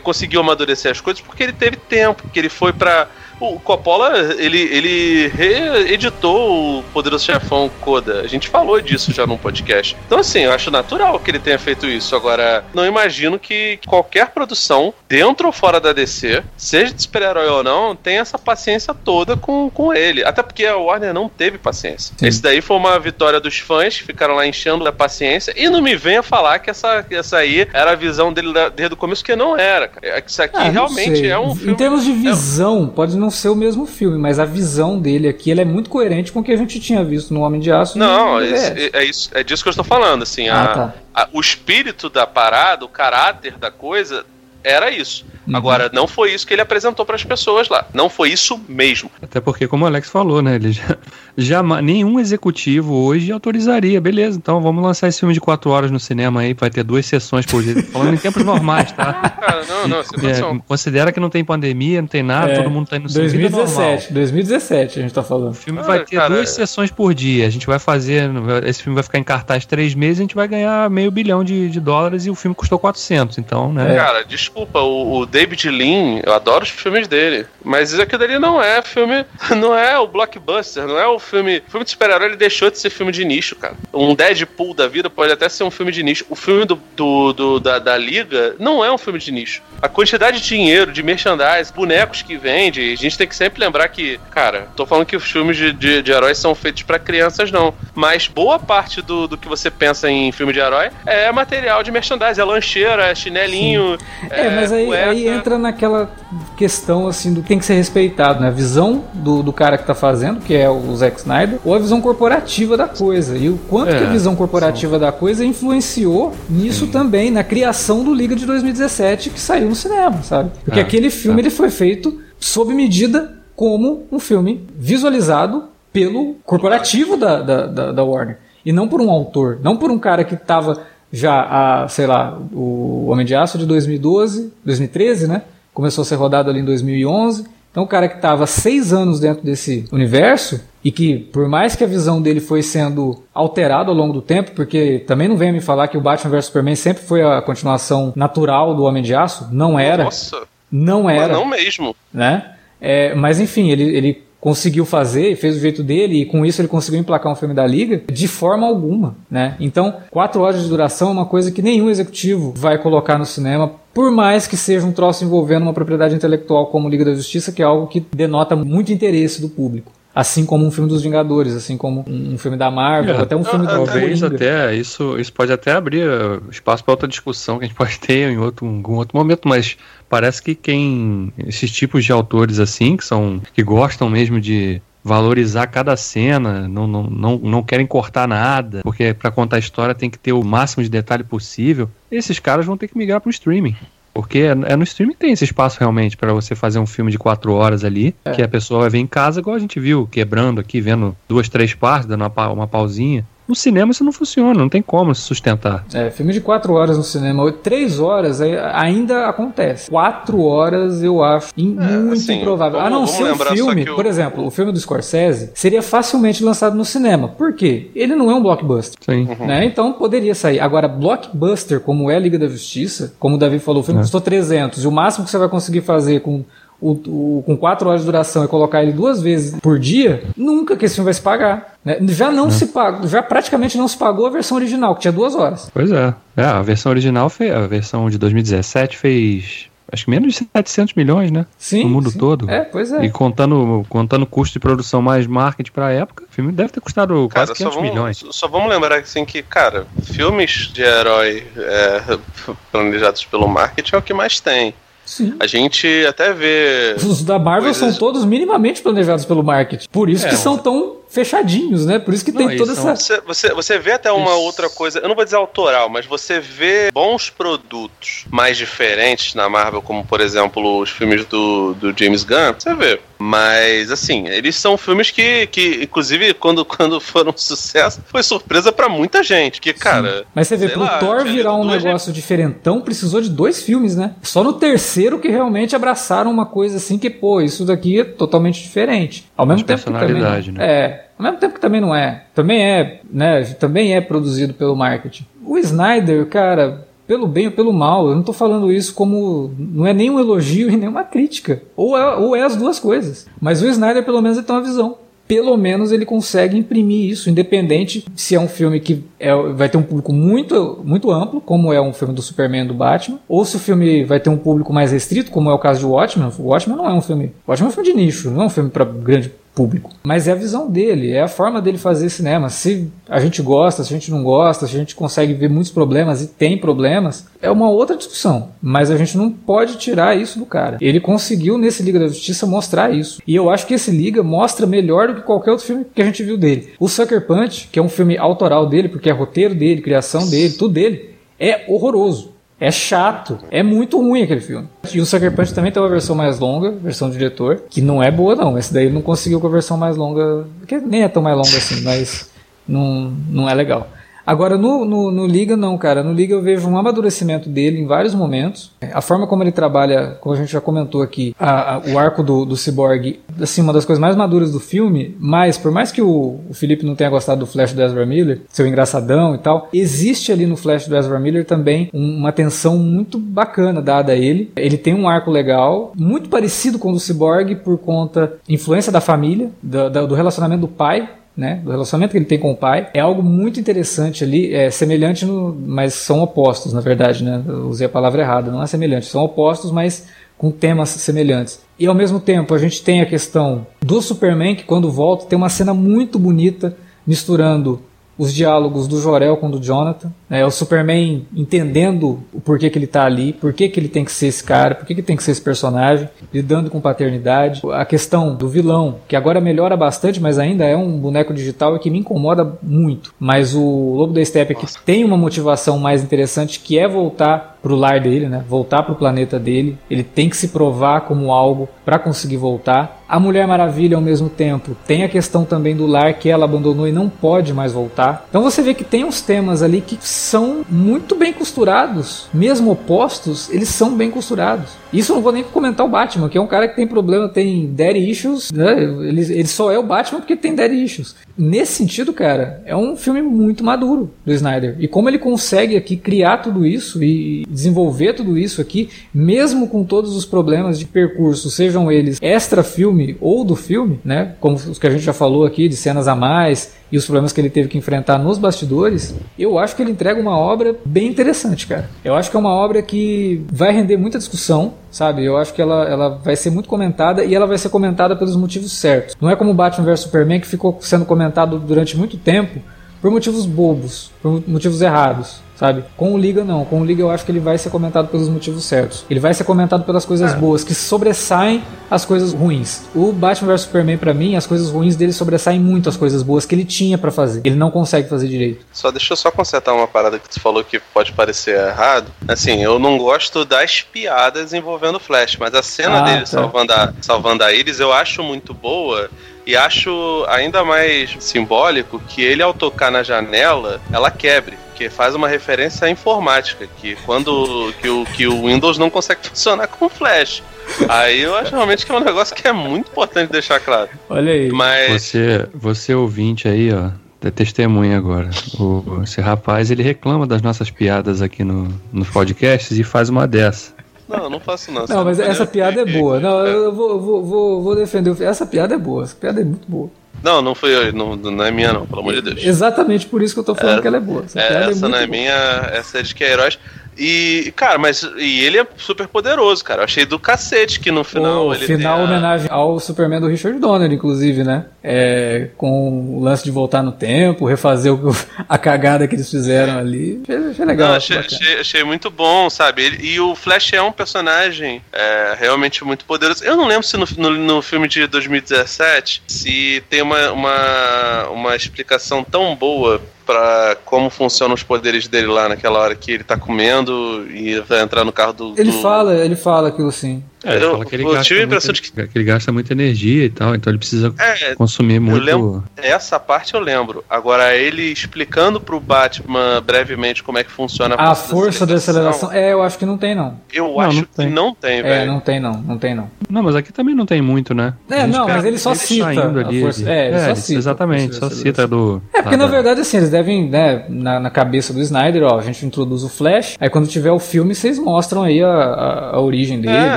conseguiu amadurecer as coisas porque ele teve tempo, porque ele foi para o Coppola, ele, ele reeditou o Poderoso Chefão Coda. A gente falou disso já num podcast. Então, assim, eu acho natural que ele tenha feito isso. Agora, não imagino que qualquer produção, dentro ou fora da DC, seja de super-herói ou não, tenha essa paciência toda com, com ele. Até porque a Warner não teve paciência. Sim. Esse daí foi uma vitória dos fãs que ficaram lá enchendo da paciência. E não me venha falar que essa, essa aí era a visão dele desde o começo, que não era. Isso aqui ah, realmente é um filme. Em termos de visão, é... pode não ser o mesmo filme, mas a visão dele aqui ela é muito coerente com o que a gente tinha visto no Homem de Aço. Não, é, é, é, isso, é disso que eu estou falando. Assim, ah, a, tá. a, o espírito da parada, o caráter da coisa, era isso. Uhum. Agora, não foi isso que ele apresentou para as pessoas lá. Não foi isso mesmo. Até porque, como o Alex falou, né? Ele já, já, nenhum executivo hoje autorizaria. Beleza, então vamos lançar esse filme de quatro horas no cinema aí. Vai ter duas sessões por dia. Falando em tempos normais, tá? Cara, não, não. É, considera que não tem pandemia, não tem nada, é, todo mundo tá indo no 2017, 2017 a gente tá falando. O filme ah, vai ter cara, duas sessões por dia. A gente vai fazer. Esse filme vai ficar em cartaz três meses a gente vai ganhar meio bilhão de, de dólares e o filme custou 400. Então, né? Cara, desculpa, o, o David Lean, eu adoro os filmes dele, mas isso aqui dali não é filme, não é o blockbuster, não é o filme. O filme de super-herói ele deixou de ser filme de nicho, cara. Um Deadpool da vida pode até ser um filme de nicho. O filme do, do, do da, da, Liga não é um filme de nicho. A quantidade de dinheiro, de merchandise, bonecos que vende, a gente tem que sempre lembrar que, cara, tô falando que os filmes de, de, de heróis são feitos para crianças, não. Mas boa parte do, do que você pensa em filme de herói é material de merchandise, é lancheira, é chinelinho. É, é, mas aí, aí entra naquela questão assim do que tem que ser respeitado, né? A visão do, do cara que tá fazendo, que é o Zack Snyder, ou a visão corporativa da coisa. E o quanto é, que a visão corporativa sim. da coisa influenciou nisso sim. também, na criação do Liga de 2017 que saiu no cinema, sabe? Porque é, aquele filme é. ele foi feito sob medida como um filme visualizado pelo corporativo da, da, da, da Warner. E não por um autor, não por um cara que estava já a, sei lá, o Homem de Aço de 2012, 2013, né? Começou a ser rodado ali em 2011. Então, o cara que estava seis anos dentro desse universo e que, por mais que a visão dele foi sendo alterada ao longo do tempo, porque também não venha me falar que o Batman vs Superman sempre foi a continuação natural do Homem de Aço, não era. Nossa. Não era. Mas não mesmo. Né? É, mas enfim, ele, ele conseguiu fazer, fez do jeito dele e com isso ele conseguiu emplacar um filme da Liga de forma alguma, né? Então, quatro horas de duração é uma coisa que nenhum executivo vai colocar no cinema, por mais que seja um troço envolvendo uma propriedade intelectual como Liga da Justiça, que é algo que denota muito interesse do público. Assim como um filme dos Vingadores, assim como um filme da Marvel, é, até um filme do Talvez até isso, isso pode até abrir uh, espaço para outra discussão que a gente pode ter em outro, algum outro momento, mas parece que quem esses tipos de autores assim, que são que gostam mesmo de valorizar cada cena, não, não, não, não querem cortar nada, porque para contar a história tem que ter o máximo de detalhe possível. Esses caras vão ter que migrar para o streaming. Porque é, é no streaming tem esse espaço realmente para você fazer um filme de quatro horas ali, é. que a pessoa vai ver em casa, igual a gente viu, quebrando aqui, vendo duas, três partes, dando uma, uma pausinha. No cinema isso não funciona, não tem como se sustentar. É, filme de quatro horas no cinema, três horas ainda acontece. Quatro horas eu acho é, muito assim, improvável. Vamos, a não ser um filme, o... por exemplo, o filme do Scorsese seria facilmente lançado no cinema. Por quê? Ele não é um blockbuster. Sim. Uhum. Né? Então poderia sair. Agora, blockbuster, como é a Liga da Justiça, como o Davi falou, o filme é. custou 300 e o máximo que você vai conseguir fazer com o, o, com quatro horas de duração e colocar ele duas vezes por dia, nunca que esse filme vai se pagar. Né? Já não, se pagou, já praticamente não se pagou a versão original, que tinha duas horas. Pois é. é a versão original fez, a versão de 2017 fez acho que menos de 700 milhões, né? Sim. No mundo sim. todo. É, pois é. E contando, contando custo de produção mais marketing pra época, o filme deve ter custado cara, quase 500 vamos, milhões. Só vamos lembrar assim que, cara, filmes de herói é, planejados pelo marketing é o que mais tem. Sim. A gente até vê. Os da Marvel coisas... são todos minimamente planejados pelo marketing. Por isso é, que são tão fechadinhos, né? Por isso que Não, tem toda são- essa. Você, você, você vê até uma Isso. outra coisa, eu não vou dizer autoral, mas você vê bons produtos mais diferentes na Marvel, como por exemplo os filmes do, do James Gunn, você vê. Mas assim, eles são filmes que, que inclusive, quando, quando foram um sucesso, foi surpresa pra muita gente. Que, cara. Mas você vê, pro lá, Thor virar um duas- negócio diferentão, precisou de dois filmes, né? Só no terceiro que realmente abraçaram uma coisa assim que, pô, isso daqui é totalmente diferente. Ao mesmo Mais tempo que também. personalidade, né? É. Ao mesmo tempo que também não é. Também é, né? Também é produzido pelo marketing. O Snyder, cara, pelo bem ou pelo mal, eu não tô falando isso como. Não é nem um elogio e nem uma crítica. Ou é, ou é as duas coisas. Mas o Snyder, pelo menos, ele tem uma visão. Pelo menos ele consegue imprimir isso, independente se é um filme que é- vai ter um público muito, muito amplo, como é um filme do Superman do Batman, ou se o filme vai ter um público mais restrito, como é o caso de Watchmen. O Watchmen não é um filme. Watchmen é um filme de nicho, não é um filme para grande público. Mas é a visão dele, é a forma dele fazer cinema. Se a gente gosta, se a gente não gosta, se a gente consegue ver muitos problemas e tem problemas, é uma outra discussão. Mas a gente não pode tirar isso do cara. Ele conseguiu nesse Liga da Justiça mostrar isso. E eu acho que esse Liga mostra melhor do que qualquer outro filme que a gente viu dele. O Sucker Punch, que é um filme autoral dele, porque é roteiro dele, criação dele, tudo dele, é horroroso. É chato. É muito ruim aquele filme. E o Sucker Punch também tem uma versão mais longa, versão do diretor, que não é boa, não. Esse daí não conseguiu com a versão mais longa, que nem é tão mais longa assim, mas não, não é legal. Agora, no, no, no Liga, não, cara. No Liga eu vejo um amadurecimento dele em vários momentos. A forma como ele trabalha, como a gente já comentou aqui, a- a- o arco do, do Cyborg, assim, uma das coisas mais maduras do filme, mas por mais que o, o Felipe não tenha gostado do Flash do Ezra Miller, seu engraçadão e tal, existe ali no Flash do Ezra Miller também um- uma atenção muito bacana dada a ele. Ele tem um arco legal, muito parecido com o do Cyborg por conta influência da família, do relacionamento do pai né, do relacionamento que ele tem com o pai, é algo muito interessante ali, é semelhante, no, mas são opostos, na verdade, né? Eu usei a palavra errada, não é semelhante, são opostos, mas com temas semelhantes. E ao mesmo tempo, a gente tem a questão do Superman, que quando volta tem uma cena muito bonita, misturando os diálogos do Jorel com do Jonathan, né, o Superman entendendo o porquê que ele está ali, por que que ele tem que ser esse cara, por que que tem que ser esse personagem, lidando com paternidade, a questão do vilão, que agora melhora bastante, mas ainda é um boneco digital e que me incomoda muito. Mas o Lobo da Steppe aqui tem uma motivação mais interessante que é voltar pro lar dele, né? Voltar pro planeta dele. Ele tem que se provar como algo para conseguir voltar. A Mulher Maravilha, ao mesmo tempo, tem a questão também do lar que ela abandonou e não pode mais voltar. Então você vê que tem uns temas ali que são muito bem costurados, mesmo opostos, eles são bem costurados. Isso eu não vou nem comentar o Batman, que é um cara que tem problema, tem daddy issues, né? ele, ele só é o Batman porque tem daddy issues. Nesse sentido, cara, é um filme muito maduro do Snyder. E como ele consegue aqui criar tudo isso e desenvolver tudo isso aqui, mesmo com todos os problemas de percurso, sejam eles extra filme ou do filme, né? Como os que a gente já falou aqui, de cenas a mais e os problemas que ele teve que enfrentar nos bastidores, eu acho que ele entrega uma obra bem interessante, cara. Eu acho que é uma obra que vai render muita discussão, sabe? Eu acho que ela, ela vai ser muito comentada e ela vai ser comentada pelos motivos certos. Não é como Batman vs Superman que ficou sendo comentado durante muito tempo por motivos bobos, por motivos errados, sabe? Com o Liga não, com o Liga eu acho que ele vai ser comentado pelos motivos certos. Ele vai ser comentado pelas coisas boas que sobressaem as coisas ruins. O Batman vs Superman pra mim, as coisas ruins dele sobressaem muito as coisas boas que ele tinha pra fazer. Ele não consegue fazer direito. Só deixa eu só consertar uma parada que tu falou que pode parecer errado. Assim, eu não gosto das piadas envolvendo o Flash, mas a cena Ah, dele tá. salvando, a, salvando a Iris eu acho muito boa. E acho ainda mais simbólico que ele, ao tocar na janela, ela quebre. Que faz uma referência à informática, que quando que o, que o Windows não consegue funcionar com o Flash. Aí eu acho realmente que é um negócio que é muito importante deixar claro. Olha aí. Mas Você, você ouvinte aí, ó, é testemunha agora. O, esse rapaz, ele reclama das nossas piadas aqui no, nos podcasts e faz uma dessa. não, não faço não. Não, mas essa piada é boa. Não, eu vou, vou, vou, vou defender. Essa piada é boa. Essa piada é muito boa. Não, não foi não, não é minha não, pelo amor de Deus. Exatamente por isso que eu tô falando É, que ela é boa. Essa É, piada essa é não é boa. minha, essa é de Queiroz. E, cara, mas e ele é super poderoso, cara. Eu achei do cacete que no final o ele final a- homenagem ao Superman do Richard Donner, inclusive, né? É, com o lance de voltar no tempo, refazer o, a cagada que eles fizeram ali. Achei, achei legal. Não, achei, achei- achei muito bom, sabe? Ele- e o Flash é um personagem é, realmente muito poderoso. Eu não lembro se no, no, no filme de 2017 se tem uma, uma, uma explicação tão boa pra como funcionam os poderes dele lá naquela hora que ele tá comendo e vai entrar no carro do. Ele do- fala, ele fala aquilo sim. É, ele Eu- fala que ele eu gasta tive a muita- impressão de que ele gasta muita energia e tal, então ele precisa É, consumir muito. lembro- essa parte eu lembro. Agora, ele explicando pro Batman brevemente como é que funciona A força da aceleração. É, eu acho que não tem, não. Eu Não, acho não que não tem, É, velho. não tem, não. Não tem, não. Não, mas aqui também não tem muito, né? É, A não, pega mas ele só cita saindo a força- é, ele só cita a Exatamente, só da cita do. É, porque na da- verdade, assim, eles devem, né, na, na cabeça do Snyder, ó, a gente introduz o Flash, aí quando tiver o filme, vocês mostram aí a, a, a origem dele. É,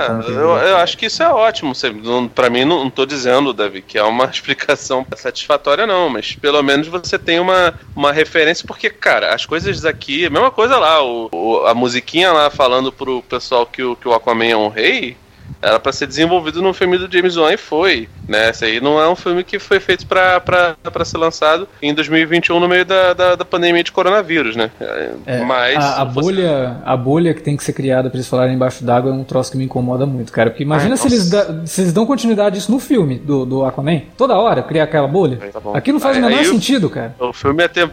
como que ele- eu, eu acho que isso é ótimo. Pra mim, não, não tô dizendo, Davi, que é uma explicação satisfatória, não. Mas pelo menos você tem uma, uma referência, porque, cara, as coisas aqui, a mesma coisa lá, o, o- a musiquinha lá falando pro pessoal que o, que o Aquaman é um rei. Era pra ser desenvolvido num filme do James Wan e foi, né? Esse aí não é um filme que foi feito pra ser lançado em 2021 no meio da, da, da pandemia de coronavírus, né? É, Mas a, a fosse- bolha, a bolha que tem que ser criada pra eles falarem embaixo d'água é um troço que me incomoda muito, cara. Porque imagina Ai, se, eles dá- se eles dão continuidade disso no filme do, do Aquaman. Toda hora criar aquela bolha. Tá. Aqui não faz o Aí- menor o- sentido, cara. O filme ia ter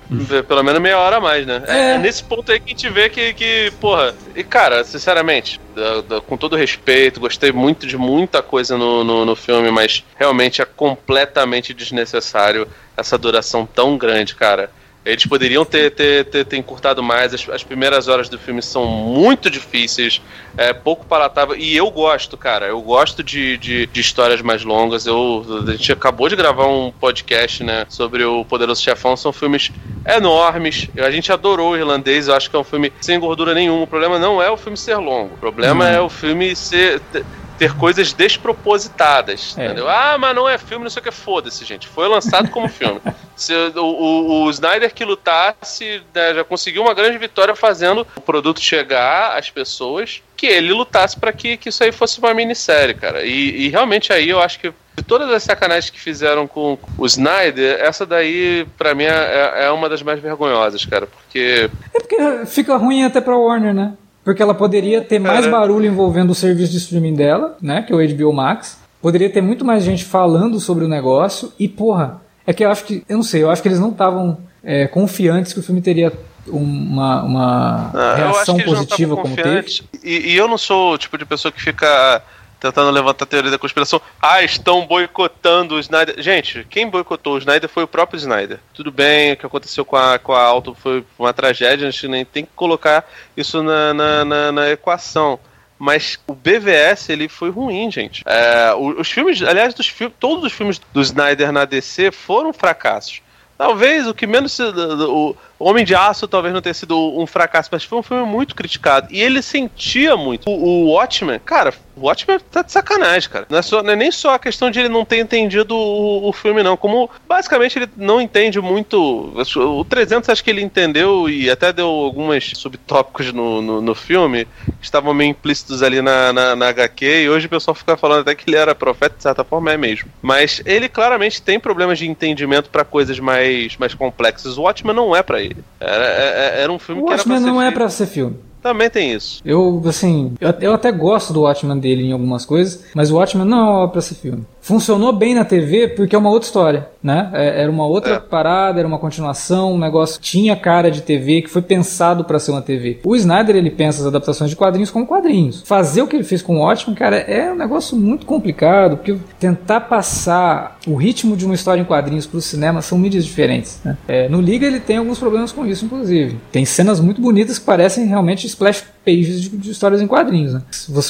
pelo menos meia hora a mais, né? É. É. é nesse ponto aí que a gente vê que, que porra. E cara, sinceramente, da- da- com todo respeito, gostei muito de muita coisa no, no, no filme, mas realmente é completamente desnecessário essa duração tão grande, cara. Eles poderiam ter, ter, ter, ter encurtado mais. As, as primeiras horas do filme são muito difíceis, é pouco palatável. E eu gosto, cara. Eu gosto de, de, de histórias mais longas. Eu, a gente acabou de gravar um podcast, né, sobre o Poderoso Chefão. São filmes enormes. A gente adorou o irlandês. Eu acho que é um filme sem gordura nenhuma. O problema não é o filme ser longo. O problema é o filme ser. ter- Ter coisas despropositadas, É. entendeu? Ah, mas não é filme, não sei o que. Foda-se, gente. Foi lançado como filme. Se o, o, o Snyder que lutasse né, já conseguiu uma grande vitória fazendo o produto chegar às pessoas, que ele lutasse para que, que isso aí fosse uma minissérie, cara. E, e realmente aí eu acho que de todas as sacanagens que fizeram com o Snyder, essa daí, pra mim, é, é uma das mais vergonhosas, cara. Porque É porque fica ruim até pra Warner, né? Porque ela poderia ter mais barulho envolvendo o serviço de streaming dela, né? Que é o HBO Max. Poderia ter muito mais gente falando sobre o negócio. E, porra, é que eu acho que. Eu não sei, eu acho que eles não estavam é, confiantes que o filme teria uma, uma Ah, reação positiva como teve. E, e eu não sou o tipo de pessoa que fica tentando levantar a teoria da conspiração. Ah, estão boicotando o Snyder. Gente, quem boicotou o Snyder foi o próprio Snyder. Tudo bem, o que aconteceu com a, com a Auto foi uma tragédia, a gente nem tem que colocar isso na, na, na- na equação. Mas o BVS ele foi ruim, gente. É, os filmes, aliás, dos filmes, todos os filmes do Snyder na DC foram fracassos. Talvez o que menos. se- O Homem de Aço talvez não tenha sido um fracasso, mas foi um filme muito criticado. E ele sentia muito. O, o Watchmen, cara, o Watchmen tá de sacanagem, cara. Não é, só- não é nem só a questão de ele não ter entendido o, o filme, não. Como basicamente ele não entende muito. O 300 acho que ele entendeu e até deu alguns subtópicos no, no, no filme que estavam meio implícitos ali na, na, na HQ. E hoje o pessoal fica falando até que ele era profeta, de certa forma é mesmo. Mas ele claramente tem problemas de entendimento pra coisas mais, mais complexas. O Watchmen não é pra ele. Era, é- era um filme O que era pra Watchmen não é pra ser filme. Também tem isso. Eu, assim, eu, eu até gosto do Watchmen dele em algumas coisas, mas o Watchmen não é pra ser filme. Funcionou bem na TV porque é uma outra história, né? É- Era uma outra É. parada, era uma continuação, um negócio tinha cara de TV que foi pensado pra ser uma TV. O Snyder ele pensa as adaptações de quadrinhos como quadrinhos. Fazer o que ele fez com o Watchmen, cara, é um negócio muito complicado, porque tentar passar o ritmo de uma história em quadrinhos pro cinema são mídias diferentes. Né? É, no Liga ele tem alguns problemas com isso, inclusive. Tem cenas muito bonitas que parecem realmente splash pages de, de histórias em quadrinhos. Né?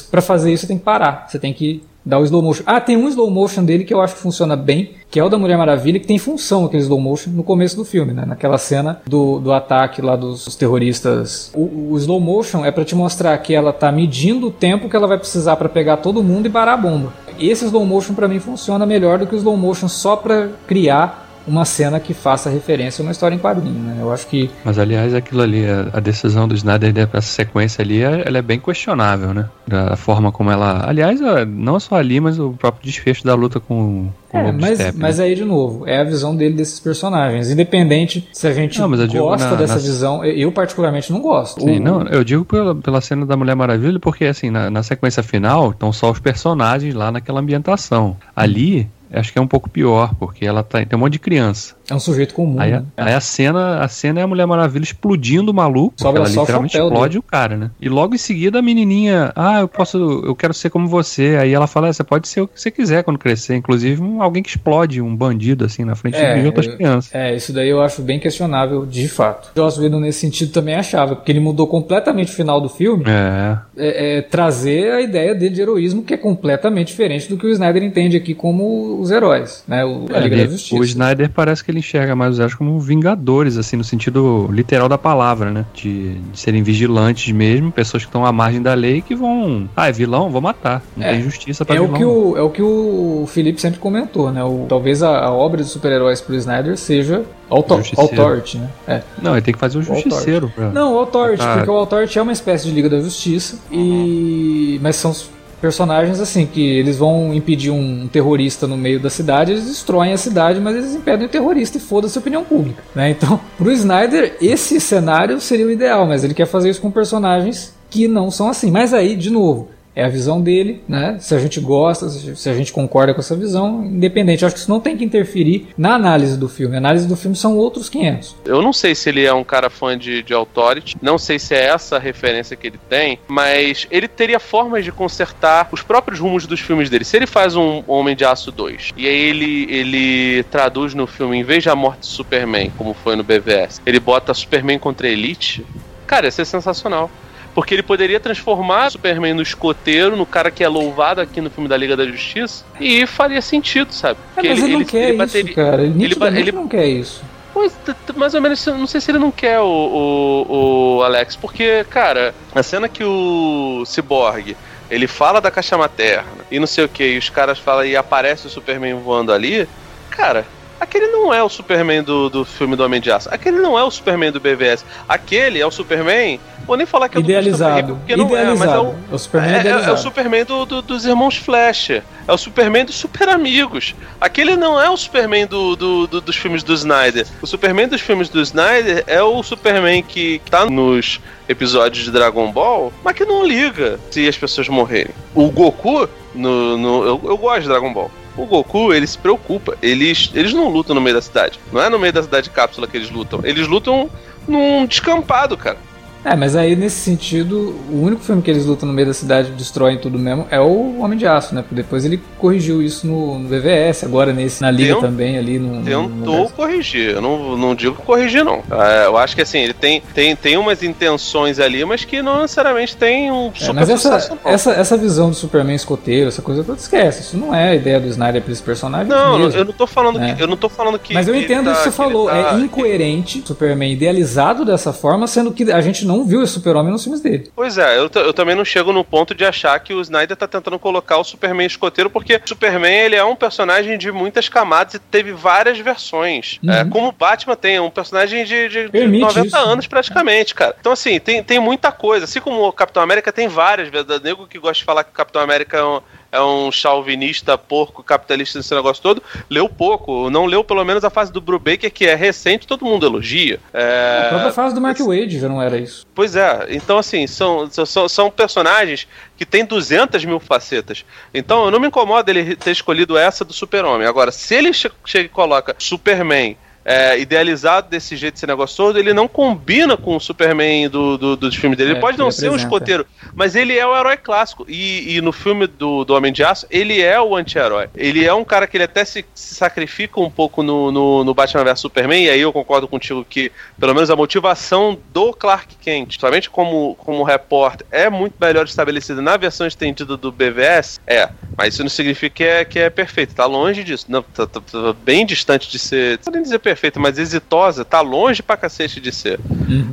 Pra fazer isso, você tem que parar. Você tem que dar o slow motion. Ah, tem um slow motion dele que eu acho que funciona bem, que é o da Mulher Maravilha, que tem função aquele slow motion no começo do filme, né? Naquela cena do, do ataque lá dos, terroristas. O, o slow motion é pra te mostrar que ela tá medindo o tempo que ela vai precisar pra pegar todo mundo e parar a bomba. Esse slow motion pra mim funciona melhor do que o slow motion só pra criar uma cena que faça referência a uma história em quadrinho, né? Eu acho que. Mas aliás, aquilo ali, a, decisão do Snyder dessa sequência ali, é, ela é bem questionável, né? Da forma como ela. Aliás, não só ali, mas o próprio desfecho da luta com, com É, o mas, Step, mas né? aí, de novo, é a visão dele desses personagens. Independente se a gente Não, gosta na- dessa nas- visão, eu, eu particularmente não gosto. Sim, O- não, eu digo pela, pela cena da Mulher Maravilha, porque assim, na, na sequência final, estão só os personagens lá naquela ambientação. Ali, acho que é um pouco pior, porque ela tá, tem um monte de criança. É um sujeito comum. Aí, a- né? aí a cena, a cena é a Mulher Maravilha explodindo o maluco, Sobra ela o literalmente chapéu explode o cara, né? E logo em seguida a menininha, ah, eu posso, eu quero ser como você. Aí ela fala, "É, você pode ser o que você quiser quando crescer, inclusive um- alguém que explode, um bandido assim na frente É, de outras eu- crianças. É, isso daí eu acho bem questionável de fato. Joss Whedon nesse sentido também achava, porque ele mudou completamente o final do filme, É, é, é, trazer a ideia dele de heroísmo que é completamente diferente do que o Snyder entende aqui como os heróis, né? O, a Liga ele- da Justiça. o Snyder parece que ele enxerga mais os heróis como vingadores, assim, no sentido literal da palavra, né? De, de serem vigilantes mesmo, pessoas que estão à margem da lei que vão. Ah, é vilão? Vou matar. Não É. tem justiça pra É o, vilão. que o, é o que o Felipe sempre comentou, né? O, talvez a, a obra de super-heróis pro Snyder seja auto, Justiceiro. Authority, né? É. Não, ele tem que fazer o justiceiro. Pra... Não, o Authority, Ah. porque o Authority é uma espécie de Liga da Justiça, e mas são personagens assim, que eles vão impedir um terrorista no meio da cidade, eles destroem a cidade, mas eles impedem o terrorista e foda-se a opinião pública, né? Então, pro Snyder, esse cenário seria o ideal, mas ele quer fazer isso com personagens que não são assim. Mas aí, de novo, é a visão dele, né? Se a gente gosta, se a gente concorda com essa visão, independente. Eu acho que isso não tem que interferir na análise do filme. A análise do filme são outros 500. Eu não sei se ele é um cara fã de, de Authority, não sei se é essa a referência que ele tem, mas ele teria formas de consertar os próprios rumos dos filmes dele. Se ele faz um Homem de Aço 2 e aí ele, ele traduz no filme, em vez de a morte de Superman, como foi no BVS, ele bota Superman contra Elite, cara, ia ser sensacional. Porque ele poderia transformar Superman no escoteiro, no cara que é louvado aqui no filme da Liga da Justiça, e faria sentido, sabe? É, Porque mas ele, não quer isso, cara. Ele, ele ele- não quer isso. Pois, mais ou menos, eu não sei se ele não quer o, o, o Alex, porque, cara, a cena que o Cyborg ele fala da caixa materna e não sei o que, e os caras falam e aparece o Superman voando ali, cara. Aquele não é o Superman do, do filme do Homem de Aço. Aquele não é o Superman do BVS. Aquele é o Superman. Vou nem falar que é o do Christopher Idealizado. Reeve, porque não idealizado. é, mas é o, É o Superman é, é- é idealizado. o Superman do, do- dos irmãos Flash. É o Superman dos Super Amigos. Aquele não é o Superman do, do- do- dos filmes do Snyder. O Superman dos filmes do Snyder é o Superman que tá nos episódios de Dragon Ball, mas que não liga se as pessoas morrerem. O Goku, no, no- eu, eu gosto de Dragon Ball. O Goku, ele se preocupa. Eles, eles não lutam no meio da cidade. Não é no meio da cidade cápsula que eles lutam. Eles lutam num descampado, cara. É, mas aí nesse sentido, o único filme que eles lutam no meio da cidade e destroem tudo mesmo é o Homem de Aço, né? Porque depois ele corrigiu isso no, no VVS, agora nesse, na Liga Tent- também, ali no. Tentou no- corrigir, eu não, não digo corrigir, não. É, eu acho que assim, ele tem, tem, tem umas intenções ali, mas que não necessariamente tem um É, super mas essa, essa, essa visão do Superman escoteiro, essa coisa toda, esquece. Isso não é a ideia do Snyder pra esse personagem. Não, mesmo. eu não tô falando É. que. Eu não tô falando que. Mas eu que entendo tá- o que você que falou. tá- É incoerente Superman idealizado dessa forma, sendo que a gente não viu esse super-homem nos filmes dele. Pois é, eu, eu também não chego no ponto de achar que o Snyder tá tentando colocar o Superman escoteiro, porque o Superman ele é um personagem de muitas camadas e teve várias versões. Uhum. É, como o Batman tem, é um personagem de, de- de Permite 90 isso. anos praticamente, cara. Então, assim, tem, tem muita coisa. Assim como o Capitão América tem várias. O nego que gosta de falar que o Capitão América é um, é um chauvinista, porco, capitalista nesse negócio todo, leu pouco. Não leu pelo menos a fase do Brubaker, que é recente, todo mundo elogia. É, A própria fase do Mark Wade já não era isso. Pois é, então assim, são, são, são personagens que têm 200 mil facetas. Então eu não me incomodo ele ter escolhido essa do Super-Homem. Agora, se ele che- chega e coloca Superman é, idealizado desse jeito, esse negócio todo, ele não combina com o Superman do, do, dos filmes dele. É, ele pode não ele ser um escoteiro, mas ele é o herói clássico. E, e no filme do, do Homem de Aço, ele é o anti-herói. Ele é um cara que ele até se, se sacrifica um pouco no, no, no Batman vs Superman, e aí eu concordo contigo que, pelo menos, a motivação do Clark Kent, somente como, como repórter, é muito melhor estabelecida na versão estendida do BVS. É, mas isso não significa que é, que é perfeito. Tá longe disso. Não, tá, tá- tá bem distante de ser. Não dizer perfeita, mas exitosa. Tá longe pra cacete de ser.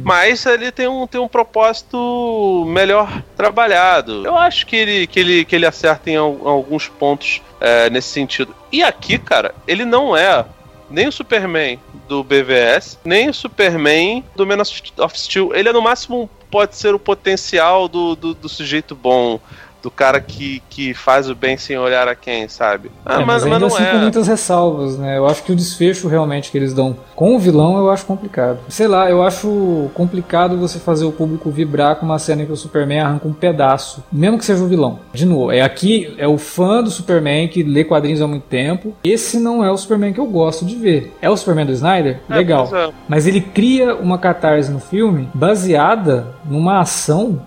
Mas ele tem um, tem um propósito melhor trabalhado. Eu acho que ele, que ele, que ele acerta em al- alguns pontos é, nesse sentido. E aqui, cara, ele não é nem o Superman do BVS, nem o Superman do Man of Steel. Ele é no máximo pode ser o potencial do, do, do sujeito bom do cara que, que faz o bem sem olhar a quem, sabe? Ah, é, mas, mas, ainda mas não assim é. com muitas ressalvas, né? Eu acho que o desfecho realmente que eles dão com o vilão eu acho complicado. Sei lá, eu acho complicado você fazer o público vibrar com uma cena em que o Superman arranca um pedaço, mesmo que seja o vilão. De novo, é aqui é o fã do Superman que lê quadrinhos há muito tempo. Esse não é o Superman que eu gosto de ver. É o Superman do Snyder? É, Legal. É. Mas ele cria uma catarse no filme baseada numa ação,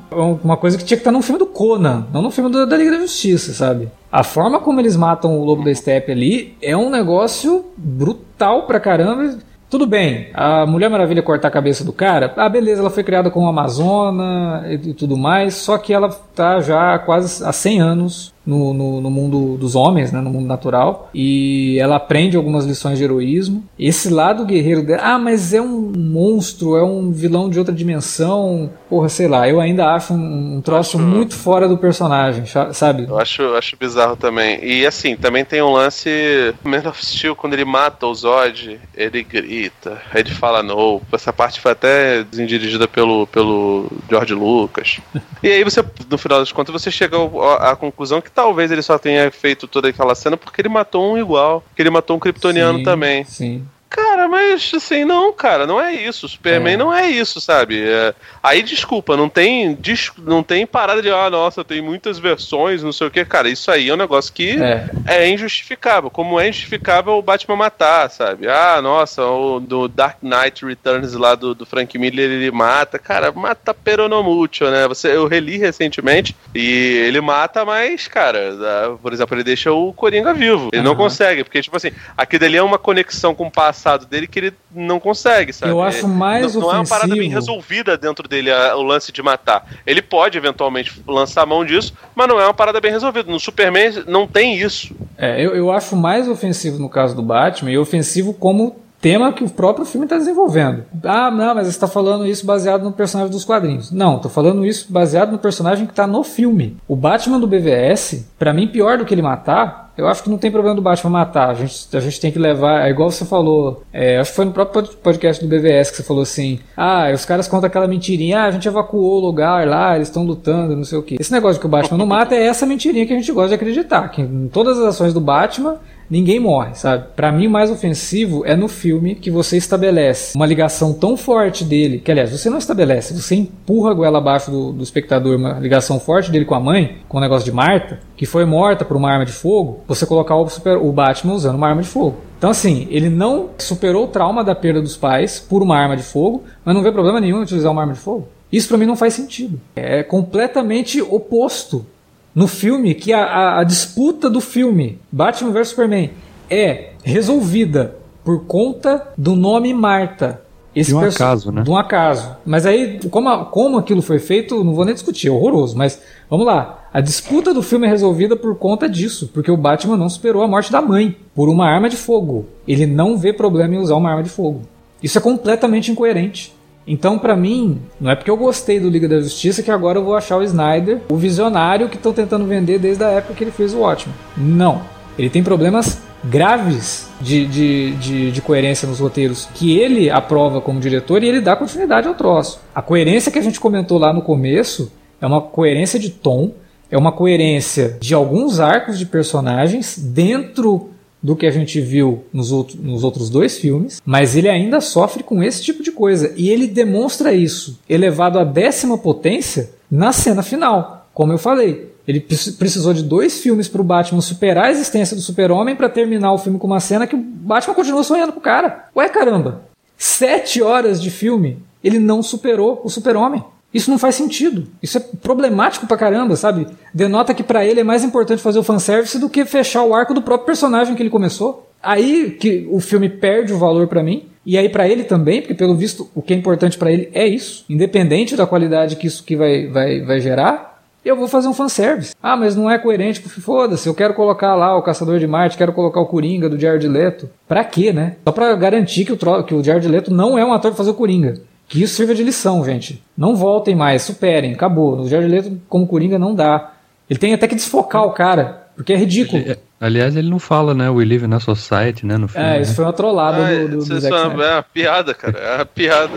uma coisa que tinha que estar no filme do Conan, não no filme do, da Liga da Justiça, sabe? A forma como eles matam o Lobo da Steppe ali é um negócio brutal pra caramba. Tudo bem, a Mulher Maravilha cortar a cabeça do cara, ah, beleza, ela foi criada como Amazona e, e tudo mais, só que ela tá já quase há 100 anos no, no, no, mundo dos homens, né, no mundo natural, e ela aprende algumas lições de heroísmo. Esse lado guerreiro dela, ah, mas é um monstro, é um vilão de outra dimensão, porra, sei lá, eu ainda acho um, um troço acho... muito fora do personagem, sabe? Eu acho, acho bizarro também. E assim, também tem um lance, Man of Steel, quando ele mata o Zod, ele grita, aí ele fala no, essa parte foi até dirigida pelo, pelo George Lucas. e aí você, no final das contas, você chega à conclusão que que talvez ele só tenha feito toda aquela cena porque ele matou um igual. Que ele matou um kryptoniano sim, também. Sim. Cara, mas assim, não, cara, não é isso. Superman é. não é isso, sabe? É... Aí, desculpa, não tem, não tem parada de, ah, nossa, tem muitas versões, não sei o que. Cara, isso aí é um negócio que é, é injustificável. Como é injustificável o Batman matar, sabe? Ah, nossa, o do Dark Knight Returns lá do, do Frank Miller, ele mata. Cara, mata peronomútil, né? Você, eu reli recentemente e ele mata, mas, cara, por exemplo, ele deixa o Coringa vivo. Ele uhum. não consegue, porque, tipo assim, aquilo ali é uma conexão com o passado passado dele que ele não consegue, sabe? Eu acho mais não, não é uma parada bem resolvida dentro dele a, o lance de matar. Ele pode eventualmente lançar a mão disso, mas não é uma parada bem resolvida. No Superman não tem isso. É, eu, eu acho mais ofensivo no caso do Batman e ofensivo como tema que o próprio filme está desenvolvendo. Ah, não, mas você está falando isso baseado no personagem dos quadrinhos. Não, estou falando isso baseado no personagem que está no filme. O Batman do BVS, para mim, pior do que ele matar, eu acho que não tem problema do Batman matar. A gente, a gente tem que levar. É igual você falou. É, acho que foi no próprio podcast do BVS que você falou assim: ah, os caras contam aquela mentirinha. Ah, a gente evacuou o lugar lá, eles estão lutando, não sei o que. Esse negócio que o Batman não mata é essa mentirinha que a gente gosta de acreditar. Que em todas as ações do Batman, ninguém morre, sabe? Para mim, o mais ofensivo é no filme que você estabelece uma ligação tão forte dele, que aliás, você não estabelece, você empurra a goela abaixo do, do espectador uma ligação forte dele com a mãe, com o negócio de Marta, que foi morta por uma arma de fogo, você colocar o, super, o Batman usando uma arma de fogo. Então, assim, ele não superou o trauma da perda dos pais por uma arma de fogo, mas não vê problema nenhum em utilizar uma arma de fogo. Isso para mim não faz sentido. É completamente oposto no filme que a, a, a disputa do filme Batman vs Superman é resolvida por conta do nome Marta. Esse de um acaso, né? De um acaso. Mas aí, como, como aquilo foi feito, não vou nem discutir, é horroroso. Mas vamos lá. A disputa do filme é resolvida por conta disso, porque o Batman não superou a morte da mãe por uma arma de fogo. Ele não vê problema em usar uma arma de fogo. Isso é completamente incoerente. Então, para mim, não é porque eu gostei do Liga da Justiça que agora eu vou achar o Snyder o visionário que estão tentando vender desde a época que ele fez o Watchmen. Não. Ele tem problemas graves de, de, de, de, coerência nos roteiros que ele aprova como diretor e ele dá continuidade ao troço. A coerência que a gente comentou lá no começo é uma coerência de tom, é uma coerência de alguns arcos de personagens dentro do que a gente viu nos, outro, nos outros dois filmes, mas ele ainda sofre com esse tipo de coisa. E ele demonstra isso elevado à décima potência na cena final. Como eu falei, ele precisou de dois filmes para o Batman superar a existência do Super-Homem para terminar o filme com uma cena que o Batman continua sonhando com o cara. Ué, caramba! Sete horas de filme, ele não superou o Super-Homem. Isso não faz sentido. Isso é problemático pra caramba, sabe? Denota que para ele é mais importante fazer o fanservice do que fechar o arco do próprio personagem que ele começou. Aí que o filme perde o valor para mim. E aí para ele também, porque pelo visto o que é importante para ele é isso, independente da qualidade que isso que vai, vai, vai gerar, eu vou fazer um fanservice. Ah, mas não é coerente, foda-se, eu quero colocar lá o Caçador de Marte, quero colocar o Coringa do Jared Leto. Pra quê, né? Só pra garantir que o, que o Jared Leto não é um ator pra fazer o Coringa. Que isso sirva de lição, gente. Não voltem mais, superem, acabou. O Jared Leto como Coringa não dá. Ele tem até que desfocar o cara, porque é ridículo. Ele, Aliás, ele não fala, né? We live in a society, né? No filme. É, isso né? foi uma trollada Ah, do, do, do isso Zack é uma, Snyder. é uma piada, cara. É uma piada.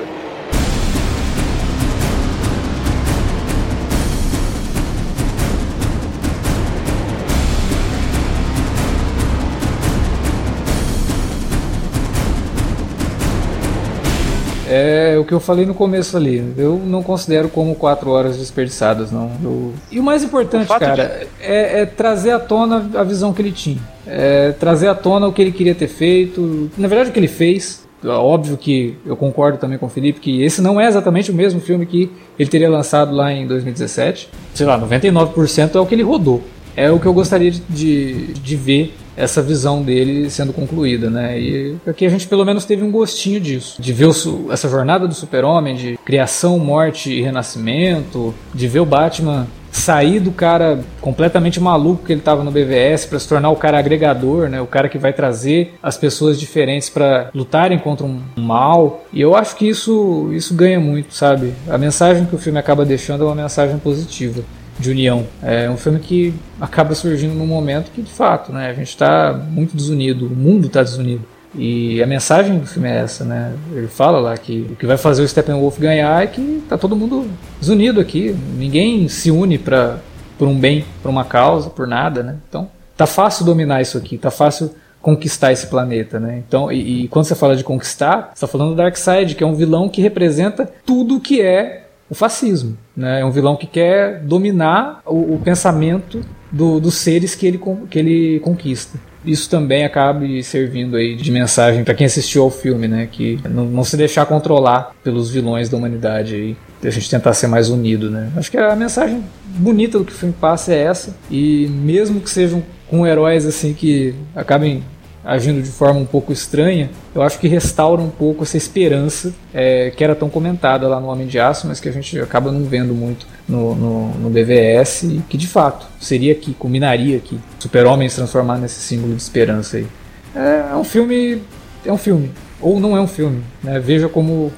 É o que eu falei no começo ali. Eu não considero como quatro horas desperdiçadas, não. Eu- E o mais importante, O cara, é, é trazer à tona a visão que ele tinha. É trazer à tona o que ele queria ter feito. Na verdade, o que ele fez. Óbvio que eu concordo também com o Felipe que esse não é exatamente o mesmo filme que ele teria lançado lá em 2017. Sei lá, 99% é o que ele rodou. É o que eu gostaria de, de, de ver essa visão dele sendo concluída, né? E aqui a gente pelo menos teve um gostinho disso, de ver o essa jornada do super-homem, de criação, morte e renascimento, de ver o Batman sair do cara completamente maluco que ele estava no BVS para se tornar o cara agregador, né? O cara que vai trazer as pessoas diferentes para lutarem contra um mal. E eu acho que isso isso ganha muito, sabe? A mensagem que o filme acaba deixando é uma mensagem positiva de união. É um filme que acaba surgindo num momento que, de fato, né, a gente está muito desunido, o mundo está desunido. E a mensagem do filme é essa, né? Ele fala lá que o que vai fazer o Steppenwolf ganhar é que tá todo mundo desunido aqui. Ninguém se une para por um bem, por uma causa, por nada, né? Então, tá fácil dominar isso aqui, tá fácil conquistar esse planeta, né? Então, e, e quando você fala de conquistar, você tá falando do Darkseid, que é um vilão que representa tudo que é o fascismo. Né? É um vilão que quer dominar o, o pensamento do- dos seres que ele, que ele conquista. Isso também acaba servindo aí de mensagem para quem assistiu ao filme, né? Que não, não se deixar controlar pelos vilões da humanidade aí. A gente tentar ser mais unido, né? Acho que a mensagem bonita do que o filme passa é essa. E mesmo que sejam com heróis assim que acabem agindo de forma um pouco estranha, eu acho que restaura um pouco essa esperança é, que era tão comentada lá no Homem de Aço, mas que a gente acaba não vendo muito no, no, no BVS e que de fato seria aqui, culminaria aqui. Super-Homem se transformar nesse símbolo de esperança aí. É, é um filme. É um filme. Ou não é um filme. Né? Veja como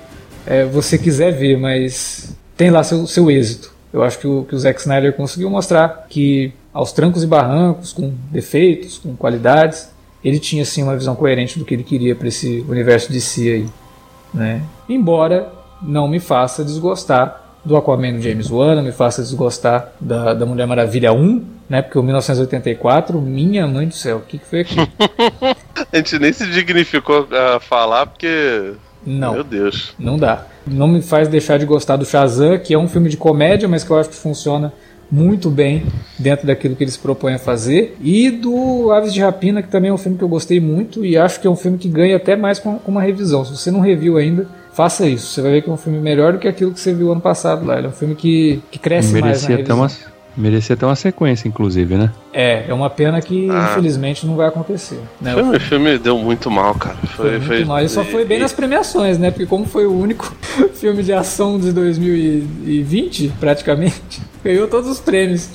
é, você quiser ver, mas tem lá seu, seu êxito. Eu acho que o, que o Zack Snyder conseguiu mostrar que aos trancos e barrancos, com defeitos, com qualidades, ele tinha sim uma visão coerente do que ele queria para esse universo de si aí, né? Embora não me faça desgostar do Aquaman do James Wan, não me faça desgostar da, da Mulher Maravilha 1, né? Porque o 1984, minha mãe do céu, o que, que foi aquilo? A gente nem se dignificou a falar porque. Não. Meu Deus. Não dá. Não me faz deixar de gostar do Shazam, que é um filme de comédia, mas que eu acho que funciona muito bem dentro daquilo que ele se propõe a fazer. E do Aves de Rapina, que também é um filme que eu gostei muito e acho que é um filme que ganha até mais com uma revisão. Se você não reviu ainda, faça isso. Você vai ver que é um filme melhor do que aquilo que você viu ano passado lá. Ele é um filme que, que cresce mais na Merecia até, uma, merecia até uma sequência, inclusive, né? É, é uma pena que Ah. infelizmente não vai acontecer. Né? O filme, o filme deu muito mal, cara. Foi, Foi muito mal. Ele só foi bem nas premiações, né? Porque como foi o único filme de ação de 2020, praticamente, ganhou todos os prêmios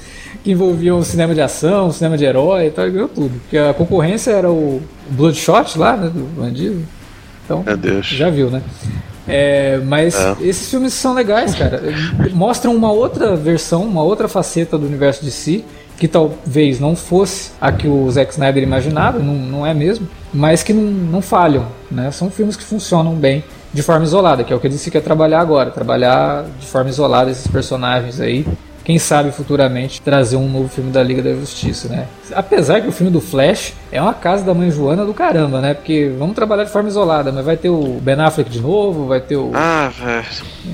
que envolviam o cinema de ação, o cinema de herói e tal, ganhou tudo. Porque a concorrência era o Bloodshot lá, né? Do bandido. Então, Meu Deus. já viu, né? É, mas É. esses filmes são legais, cara. Mostram uma outra versão, uma outra faceta do universo de si, que talvez não fosse a que o Zack Snyder imaginava, não, não é mesmo, mas que não, não falham, né? São filmes que funcionam bem de forma isolada, que é o que ele se quer trabalhar agora, trabalhar de forma isolada esses personagens aí. Quem sabe futuramente trazer um novo filme da Liga da Justiça, né? Apesar que o filme do Flash é uma casa da mãe Joana do caramba, né? Porque vamos trabalhar de forma isolada, mas vai ter o Ben Affleck de novo, vai ter o. Ah, velho.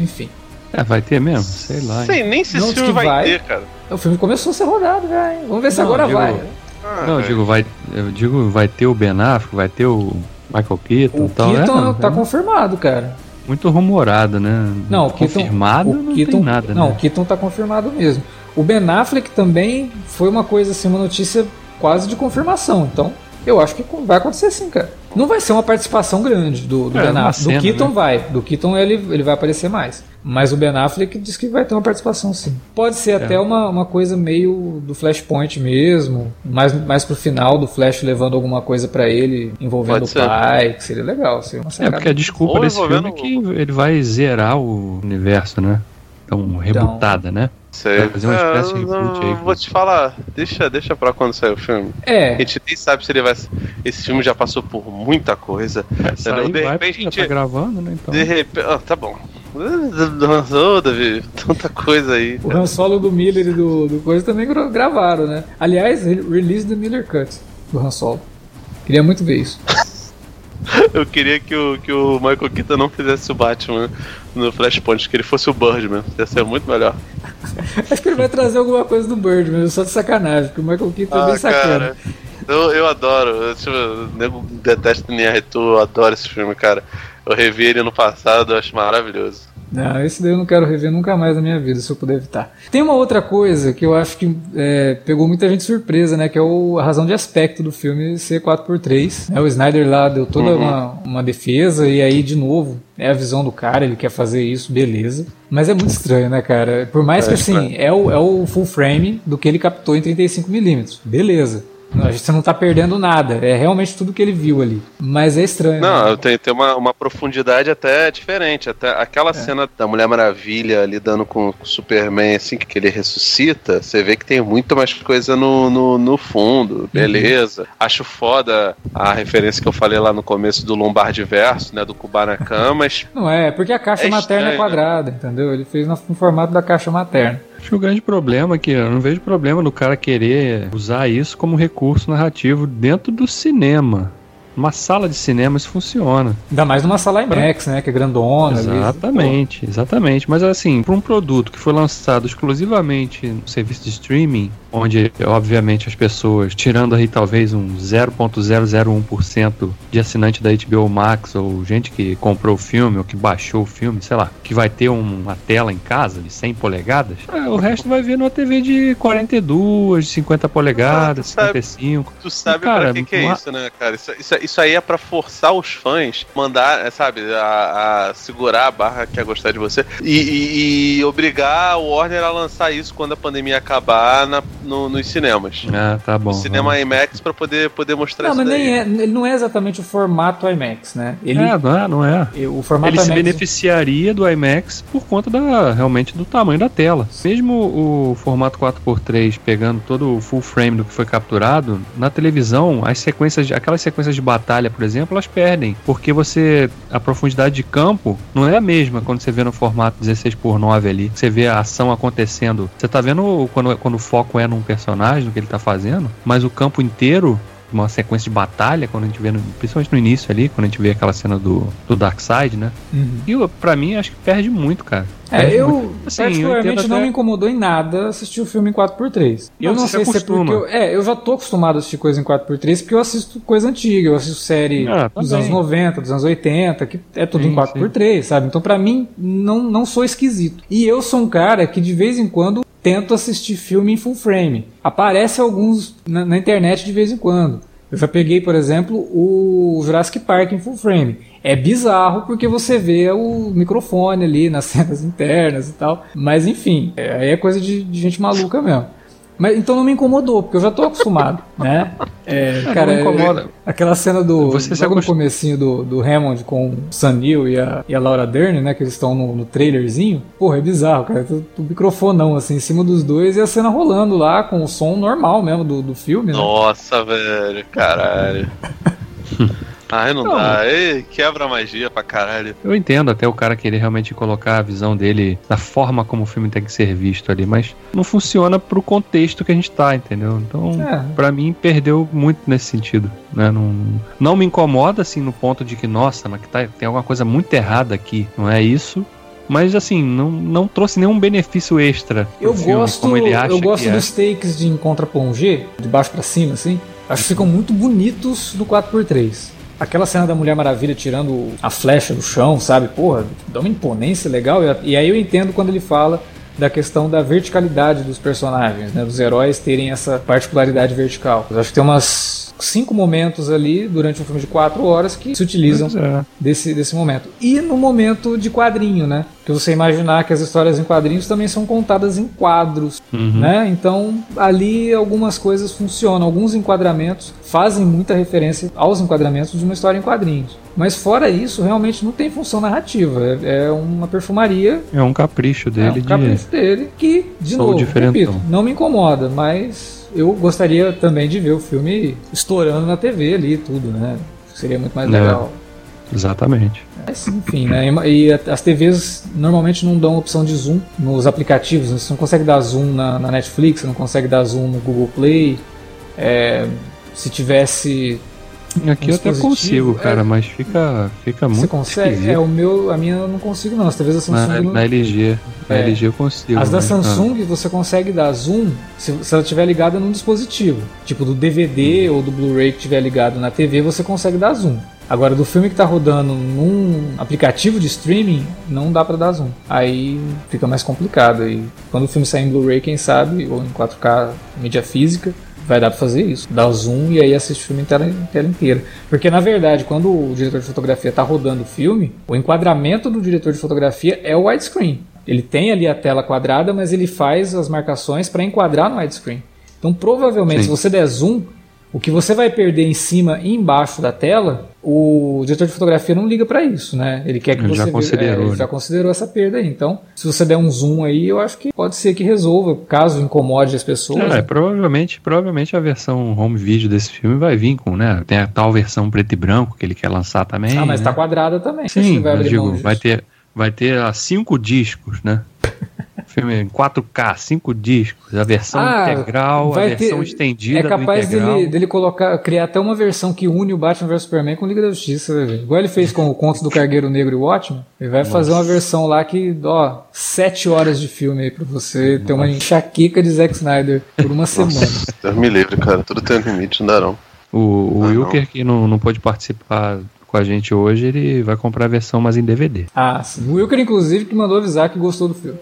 Enfim. É, vai ter mesmo? Sei lá. hein? Sei nem se Não, esse filme que vai, vai. ter, cara. O filme começou a ser rodado já, hein? Vamos ver se Não, agora digo- vai. Ah, Não, eu velho. digo, vai, eu digo, vai ter o Ben Affleck, vai ter o Michael Keaton O e tal. Keaton é, tá é confirmado, cara. Muito rumorado, né? Não, o Keaton, Confirmado o não Keaton, tem nada, Não, né? o Keaton tá confirmado mesmo. O Ben Affleck também foi uma coisa assim, uma notícia quase de confirmação. Então, eu acho que vai acontecer sim, cara. Não vai ser uma participação grande do, do É, Ben Affleck. cena, do Keaton né? vai. Do Keaton ele, ele vai aparecer mais. Mas o Ben Affleck diz que vai ter uma participação sim. Pode ser É. até uma, uma coisa meio do Flashpoint mesmo. Mais, mais pro final do Flash levando alguma coisa pra ele, envolvendo Pode o ser. pai. Que seria legal. Seria uma É porque a desculpa Ou desse filme é que ele vai zerar o universo, né? Então, rebutada, né? Sei. Fazer uma espécie de reboot aí, Vou te falar, deixa, deixa pra quando sair o filme. A É, gente nem sabe se ele vai. Esse filme já passou por muita coisa. Aí de vai, repente, já gente- tá gravando, né? Então. De repente. Ah, tá bom. Ô, Davi, tanta coisa aí. o Han Solo do Miller e do, do Coisa também gra- gravaram, né? Aliás, re- release the Miller Cut do Han Solo. Queria muito ver isso. Eu queria que o, que o Michael Keaton não fizesse o Batman no Flashpoint, que ele fosse o Birdman. Ia ser muito melhor. Acho que ele vai trazer alguma coisa do Bird, mesmo, só de sacanagem, porque o Michael Keaton é bem Ah, sacana. cara. Eu, eu adoro. Eu, tipo, o nego detesta NR2, eu adoro esse filme, cara. Eu revi ele no passado, eu acho maravilhoso. Não, esse daí eu não quero rever nunca mais na minha vida, se eu puder evitar. Tem uma outra coisa que eu acho que é, pegou muita gente surpresa, né? Que é o- a razão de aspecto do filme ser 4x3. né, o Snyder lá deu toda Uhum. uma, uma defesa, e aí, de novo, é a visão do cara, ele quer fazer isso, beleza. Mas é muito estranho, né, cara? Por mais É que, assim, é o, é o full frame do que ele captou em 35mm. Beleza. A gente não tá perdendo nada. É realmente tudo que ele viu ali. Mas é estranho. né? Não, tem, tem uma, uma profundidade até diferente. Até aquela cena da Mulher Maravilha lidando com o Superman, assim, que ele ressuscita, você vê que tem muito mais coisa no, no, no fundo. Beleza. Acho foda a referência que eu falei lá no começo do Lombardi Verso, né? Do Kubanacan, mas Não é, porque a caixa É materna é estranho, quadrada, entendeu? Ele fez no no formato da caixa materna. Acho que o grande problema é que eu não vejo problema no cara querer usar isso como recurso narrativo dentro do cinema. Numa sala de cinema isso funciona. Ainda mais numa sala IMAX, né? Que é grandona. Exatamente, exatamente. Mas assim, para um produto que foi lançado exclusivamente no serviço de streaming, onde obviamente as pessoas, tirando aí talvez um 0.001% de assinante da HBO Max ou gente que comprou o filme ou que baixou o filme, sei lá, que vai ter um- uma tela em casa de 100 polegadas, é, o resto vai ver numa TV de 42, de 50 polegadas, Ah, tu sabe. 55. tu sabe Cara, pra que, que é uma- isso, né, cara? Isso, isso, isso aí é pra forçar os fãs, mandar, é, sabe, a, a segurar a barra que é gostar de você e, e- e obrigar o Warner a lançar isso quando a pandemia acabar na- no- nos cinemas. Ah, tá bom. O cinema IMAX pra poder, poder mostrar Não, isso mas daí. nem é, ele não é exatamente o formato IMAX, né? Ele, É, não é, não é. o formato Ele se IMAX beneficiaria do IMAX por conta da, realmente do tamanho da tela. Mesmo o formato 4x3 pegando todo o full frame do que foi capturado, na televisão, as sequências, aquelas sequências de batalha, por exemplo, elas perdem, porque você a profundidade de campo não é a mesma quando você vê no formato 16x9 ali. Você vê a ação acontecendo. Você tá vendo quando, quando o foco é num personagem, no que ele tá fazendo, mas o campo inteiro uma sequência de batalha, quando a gente vê, no- principalmente no início ali, quando a gente vê aquela cena do, do Darkseid, né? Uhum. E pra mim, acho que perde muito, cara. É, Perde eu. Assim, eu particularmente entendo não até- me incomodou em nada assistir o filme em 4x3. Eu Não, não você sei se é porque eu, é, eu já tô acostumado a assistir coisa em 4x3 porque eu assisto coisa antiga, eu assisto série Ah, dos também. anos 90, dos anos 80, que é tudo Sim, em 4x3, sabe? Então pra mim não não sou esquisito. E eu sou um cara que de vez em quando tento assistir filme em full frame. Aparece alguns na, na internet de vez em quando. Eu já peguei, por exemplo, o Jurassic Park em full frame. É bizarro porque você vê o microfone ali nas cenas internas e tal. Mas enfim, é- aí é coisa de, de gente maluca mesmo. Mas então não me incomodou, porque eu já tô acostumado, né? É, não cara, me incomoda. é- aquela cena do. Você logo no comecinho do, do Hammond com o Sam Neill e a, e a Laura Dern, né? Que eles estão no, no trailerzinho. Porra, é bizarro, cara. O, o microfonão, assim, em cima dos dois e a cena rolando lá com o som normal mesmo do, do filme, né? Nossa, velho, caralho. Ai, não, Não. dá. Ei, quebra a magia pra caralho. Eu entendo até o cara querer realmente colocar a visão dele da forma como o filme tem que ser visto ali, mas não funciona pro contexto que a gente tá, entendeu? Então, É. pra mim, perdeu muito nesse sentido. Né? Não, não me incomoda, assim, no ponto de que, nossa, mas que tá, tem alguma coisa muito errada aqui. Não é isso. Mas, assim, não, não trouxe nenhum benefício extra Eu filme, gosto, como ele acha eu gosto que é. dos takes de contra plongé, de baixo pra cima, assim. Acho que ficam muito bonitos do 4x3. Aquela cena da Mulher Maravilha tirando a flecha do chão, sabe? Porra, dá uma imponência legal. E aí eu entendo quando ele fala da questão da verticalidade dos personagens, né? Dos heróis terem essa particularidade vertical. Eu acho que tem umas cinco momentos ali durante um filme de quatro horas que se utilizam é. desse, desse momento. E no momento de quadrinho, né? Que você imaginar que as histórias em quadrinhos também são contadas em quadros, Uhum. né? Então ali algumas coisas funcionam, alguns enquadramentos fazem muita referência aos enquadramentos de uma história em quadrinhos. Mas fora isso, realmente não tem função narrativa. É, é uma perfumaria É um capricho é dele um de. capricho dele que, de Sou novo, repito, não me incomoda, mas eu gostaria também de ver o filme estourando na TV ali e tudo, né? Seria muito mais É. legal. Exatamente. Mas, enfim, né? E as TVs normalmente não dão opção de zoom nos aplicativos. né? Você não consegue dar zoom na, na Netflix, você não consegue dar zoom no Google Play. É, se tivesse. Aqui Um eu até consigo, é. cara, mas fica, fica muito você consegue? esquisito. É, o meu, a minha eu não consigo não. TVs da Samsung Na, não- na LG. Na É. LG eu consigo. As da Samsung você consegue dar zoom se, se ela estiver ligada num dispositivo. Tipo do DVD ou do Blu-ray que estiver ligado na TV, você consegue dar zoom. Agora, do filme que está rodando num aplicativo de streaming, não dá para dar zoom. Aí fica mais complicado. E quando o filme sair em Blu-ray, quem sabe, ou em 4K, mídia física, vai dar para fazer isso. Dar zoom e aí assistir o filme em tela, em tela inteira. Porque, na verdade, quando o diretor de fotografia está rodando o filme, o enquadramento do diretor de fotografia é o widescreen. Ele tem ali a tela quadrada, mas ele faz as marcações para enquadrar no widescreen. Então, provavelmente, Sim. se você der zoom, o que você vai perder em cima e embaixo da tela, o diretor de fotografia não liga para isso, né? Ele quer que Ele você já considerou, é, ele né? já considerou essa perda aí. Então, se você der um zoom aí, eu acho que pode ser que resolva, caso incomode as pessoas. É, provavelmente, provavelmente a versão home video desse filme vai vir com, né? Tem a tal versão preto e branco que ele quer lançar também. ah, mas né? tá quadrada também. Sim, vai digo, vai ter, vai ter cinco discos, né? Filme em 4K, cinco discos, a versão Ah, integral, a versão ter- estendida É capaz dele, dele colocar, criar até uma versão que une o Batman vs Superman com Liga da Justiça, vai ver. Igual ele fez com o Conto do Cargueiro Negro e o Watchmen. Ele vai fazer uma versão lá que, ó, sete horas de filme aí pra você ter uma enxaqueca de Zack Snyder por uma semana. Nossa, Deus me livre, cara. Tudo tem limite, não dá não. O, o Ah, Wilker, que não, não pôde participar com a gente hoje, ele vai comprar a versão mais em DVD. Ah, sim. O Wilker, inclusive, que mandou avisar que gostou do filme.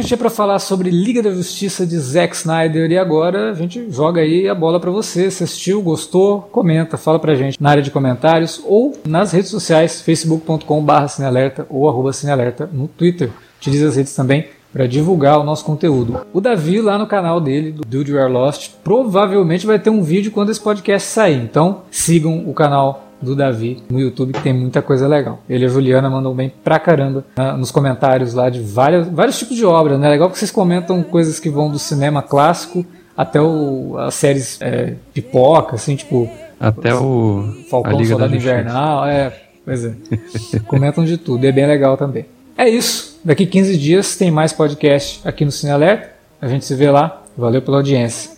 A gente tinha pra falar sobre Liga da Justiça de Zack Snyder e agora a gente joga aí a bola pra você. Se assistiu, gostou, comenta, fala pra gente na área de comentários ou nas redes sociais, facebook.com.br cinealerta ou arroba cinealerta no Twitter. Utilize as redes também para divulgar o nosso conteúdo. O Davi lá no canal dele, do Dude You Are Lost, provavelmente vai ter um vídeo quando esse podcast sair. Então sigam o canal do Davi no YouTube, que tem muita coisa legal. Ele e a Juliana mandam bem pra caramba né, nos comentários lá de vários, vários tipos de obras. Né? Legal que vocês comentam coisas que vão do cinema clássico até o, as séries é, pipoca, assim, tipo Até o. a Falcão Liga Soldado. Invernal. É, pois é. Comentam de tudo, é bem legal também. É isso. Daqui 15 dias tem mais podcast aqui no Cine Alerta. A gente se vê lá. Valeu pela audiência.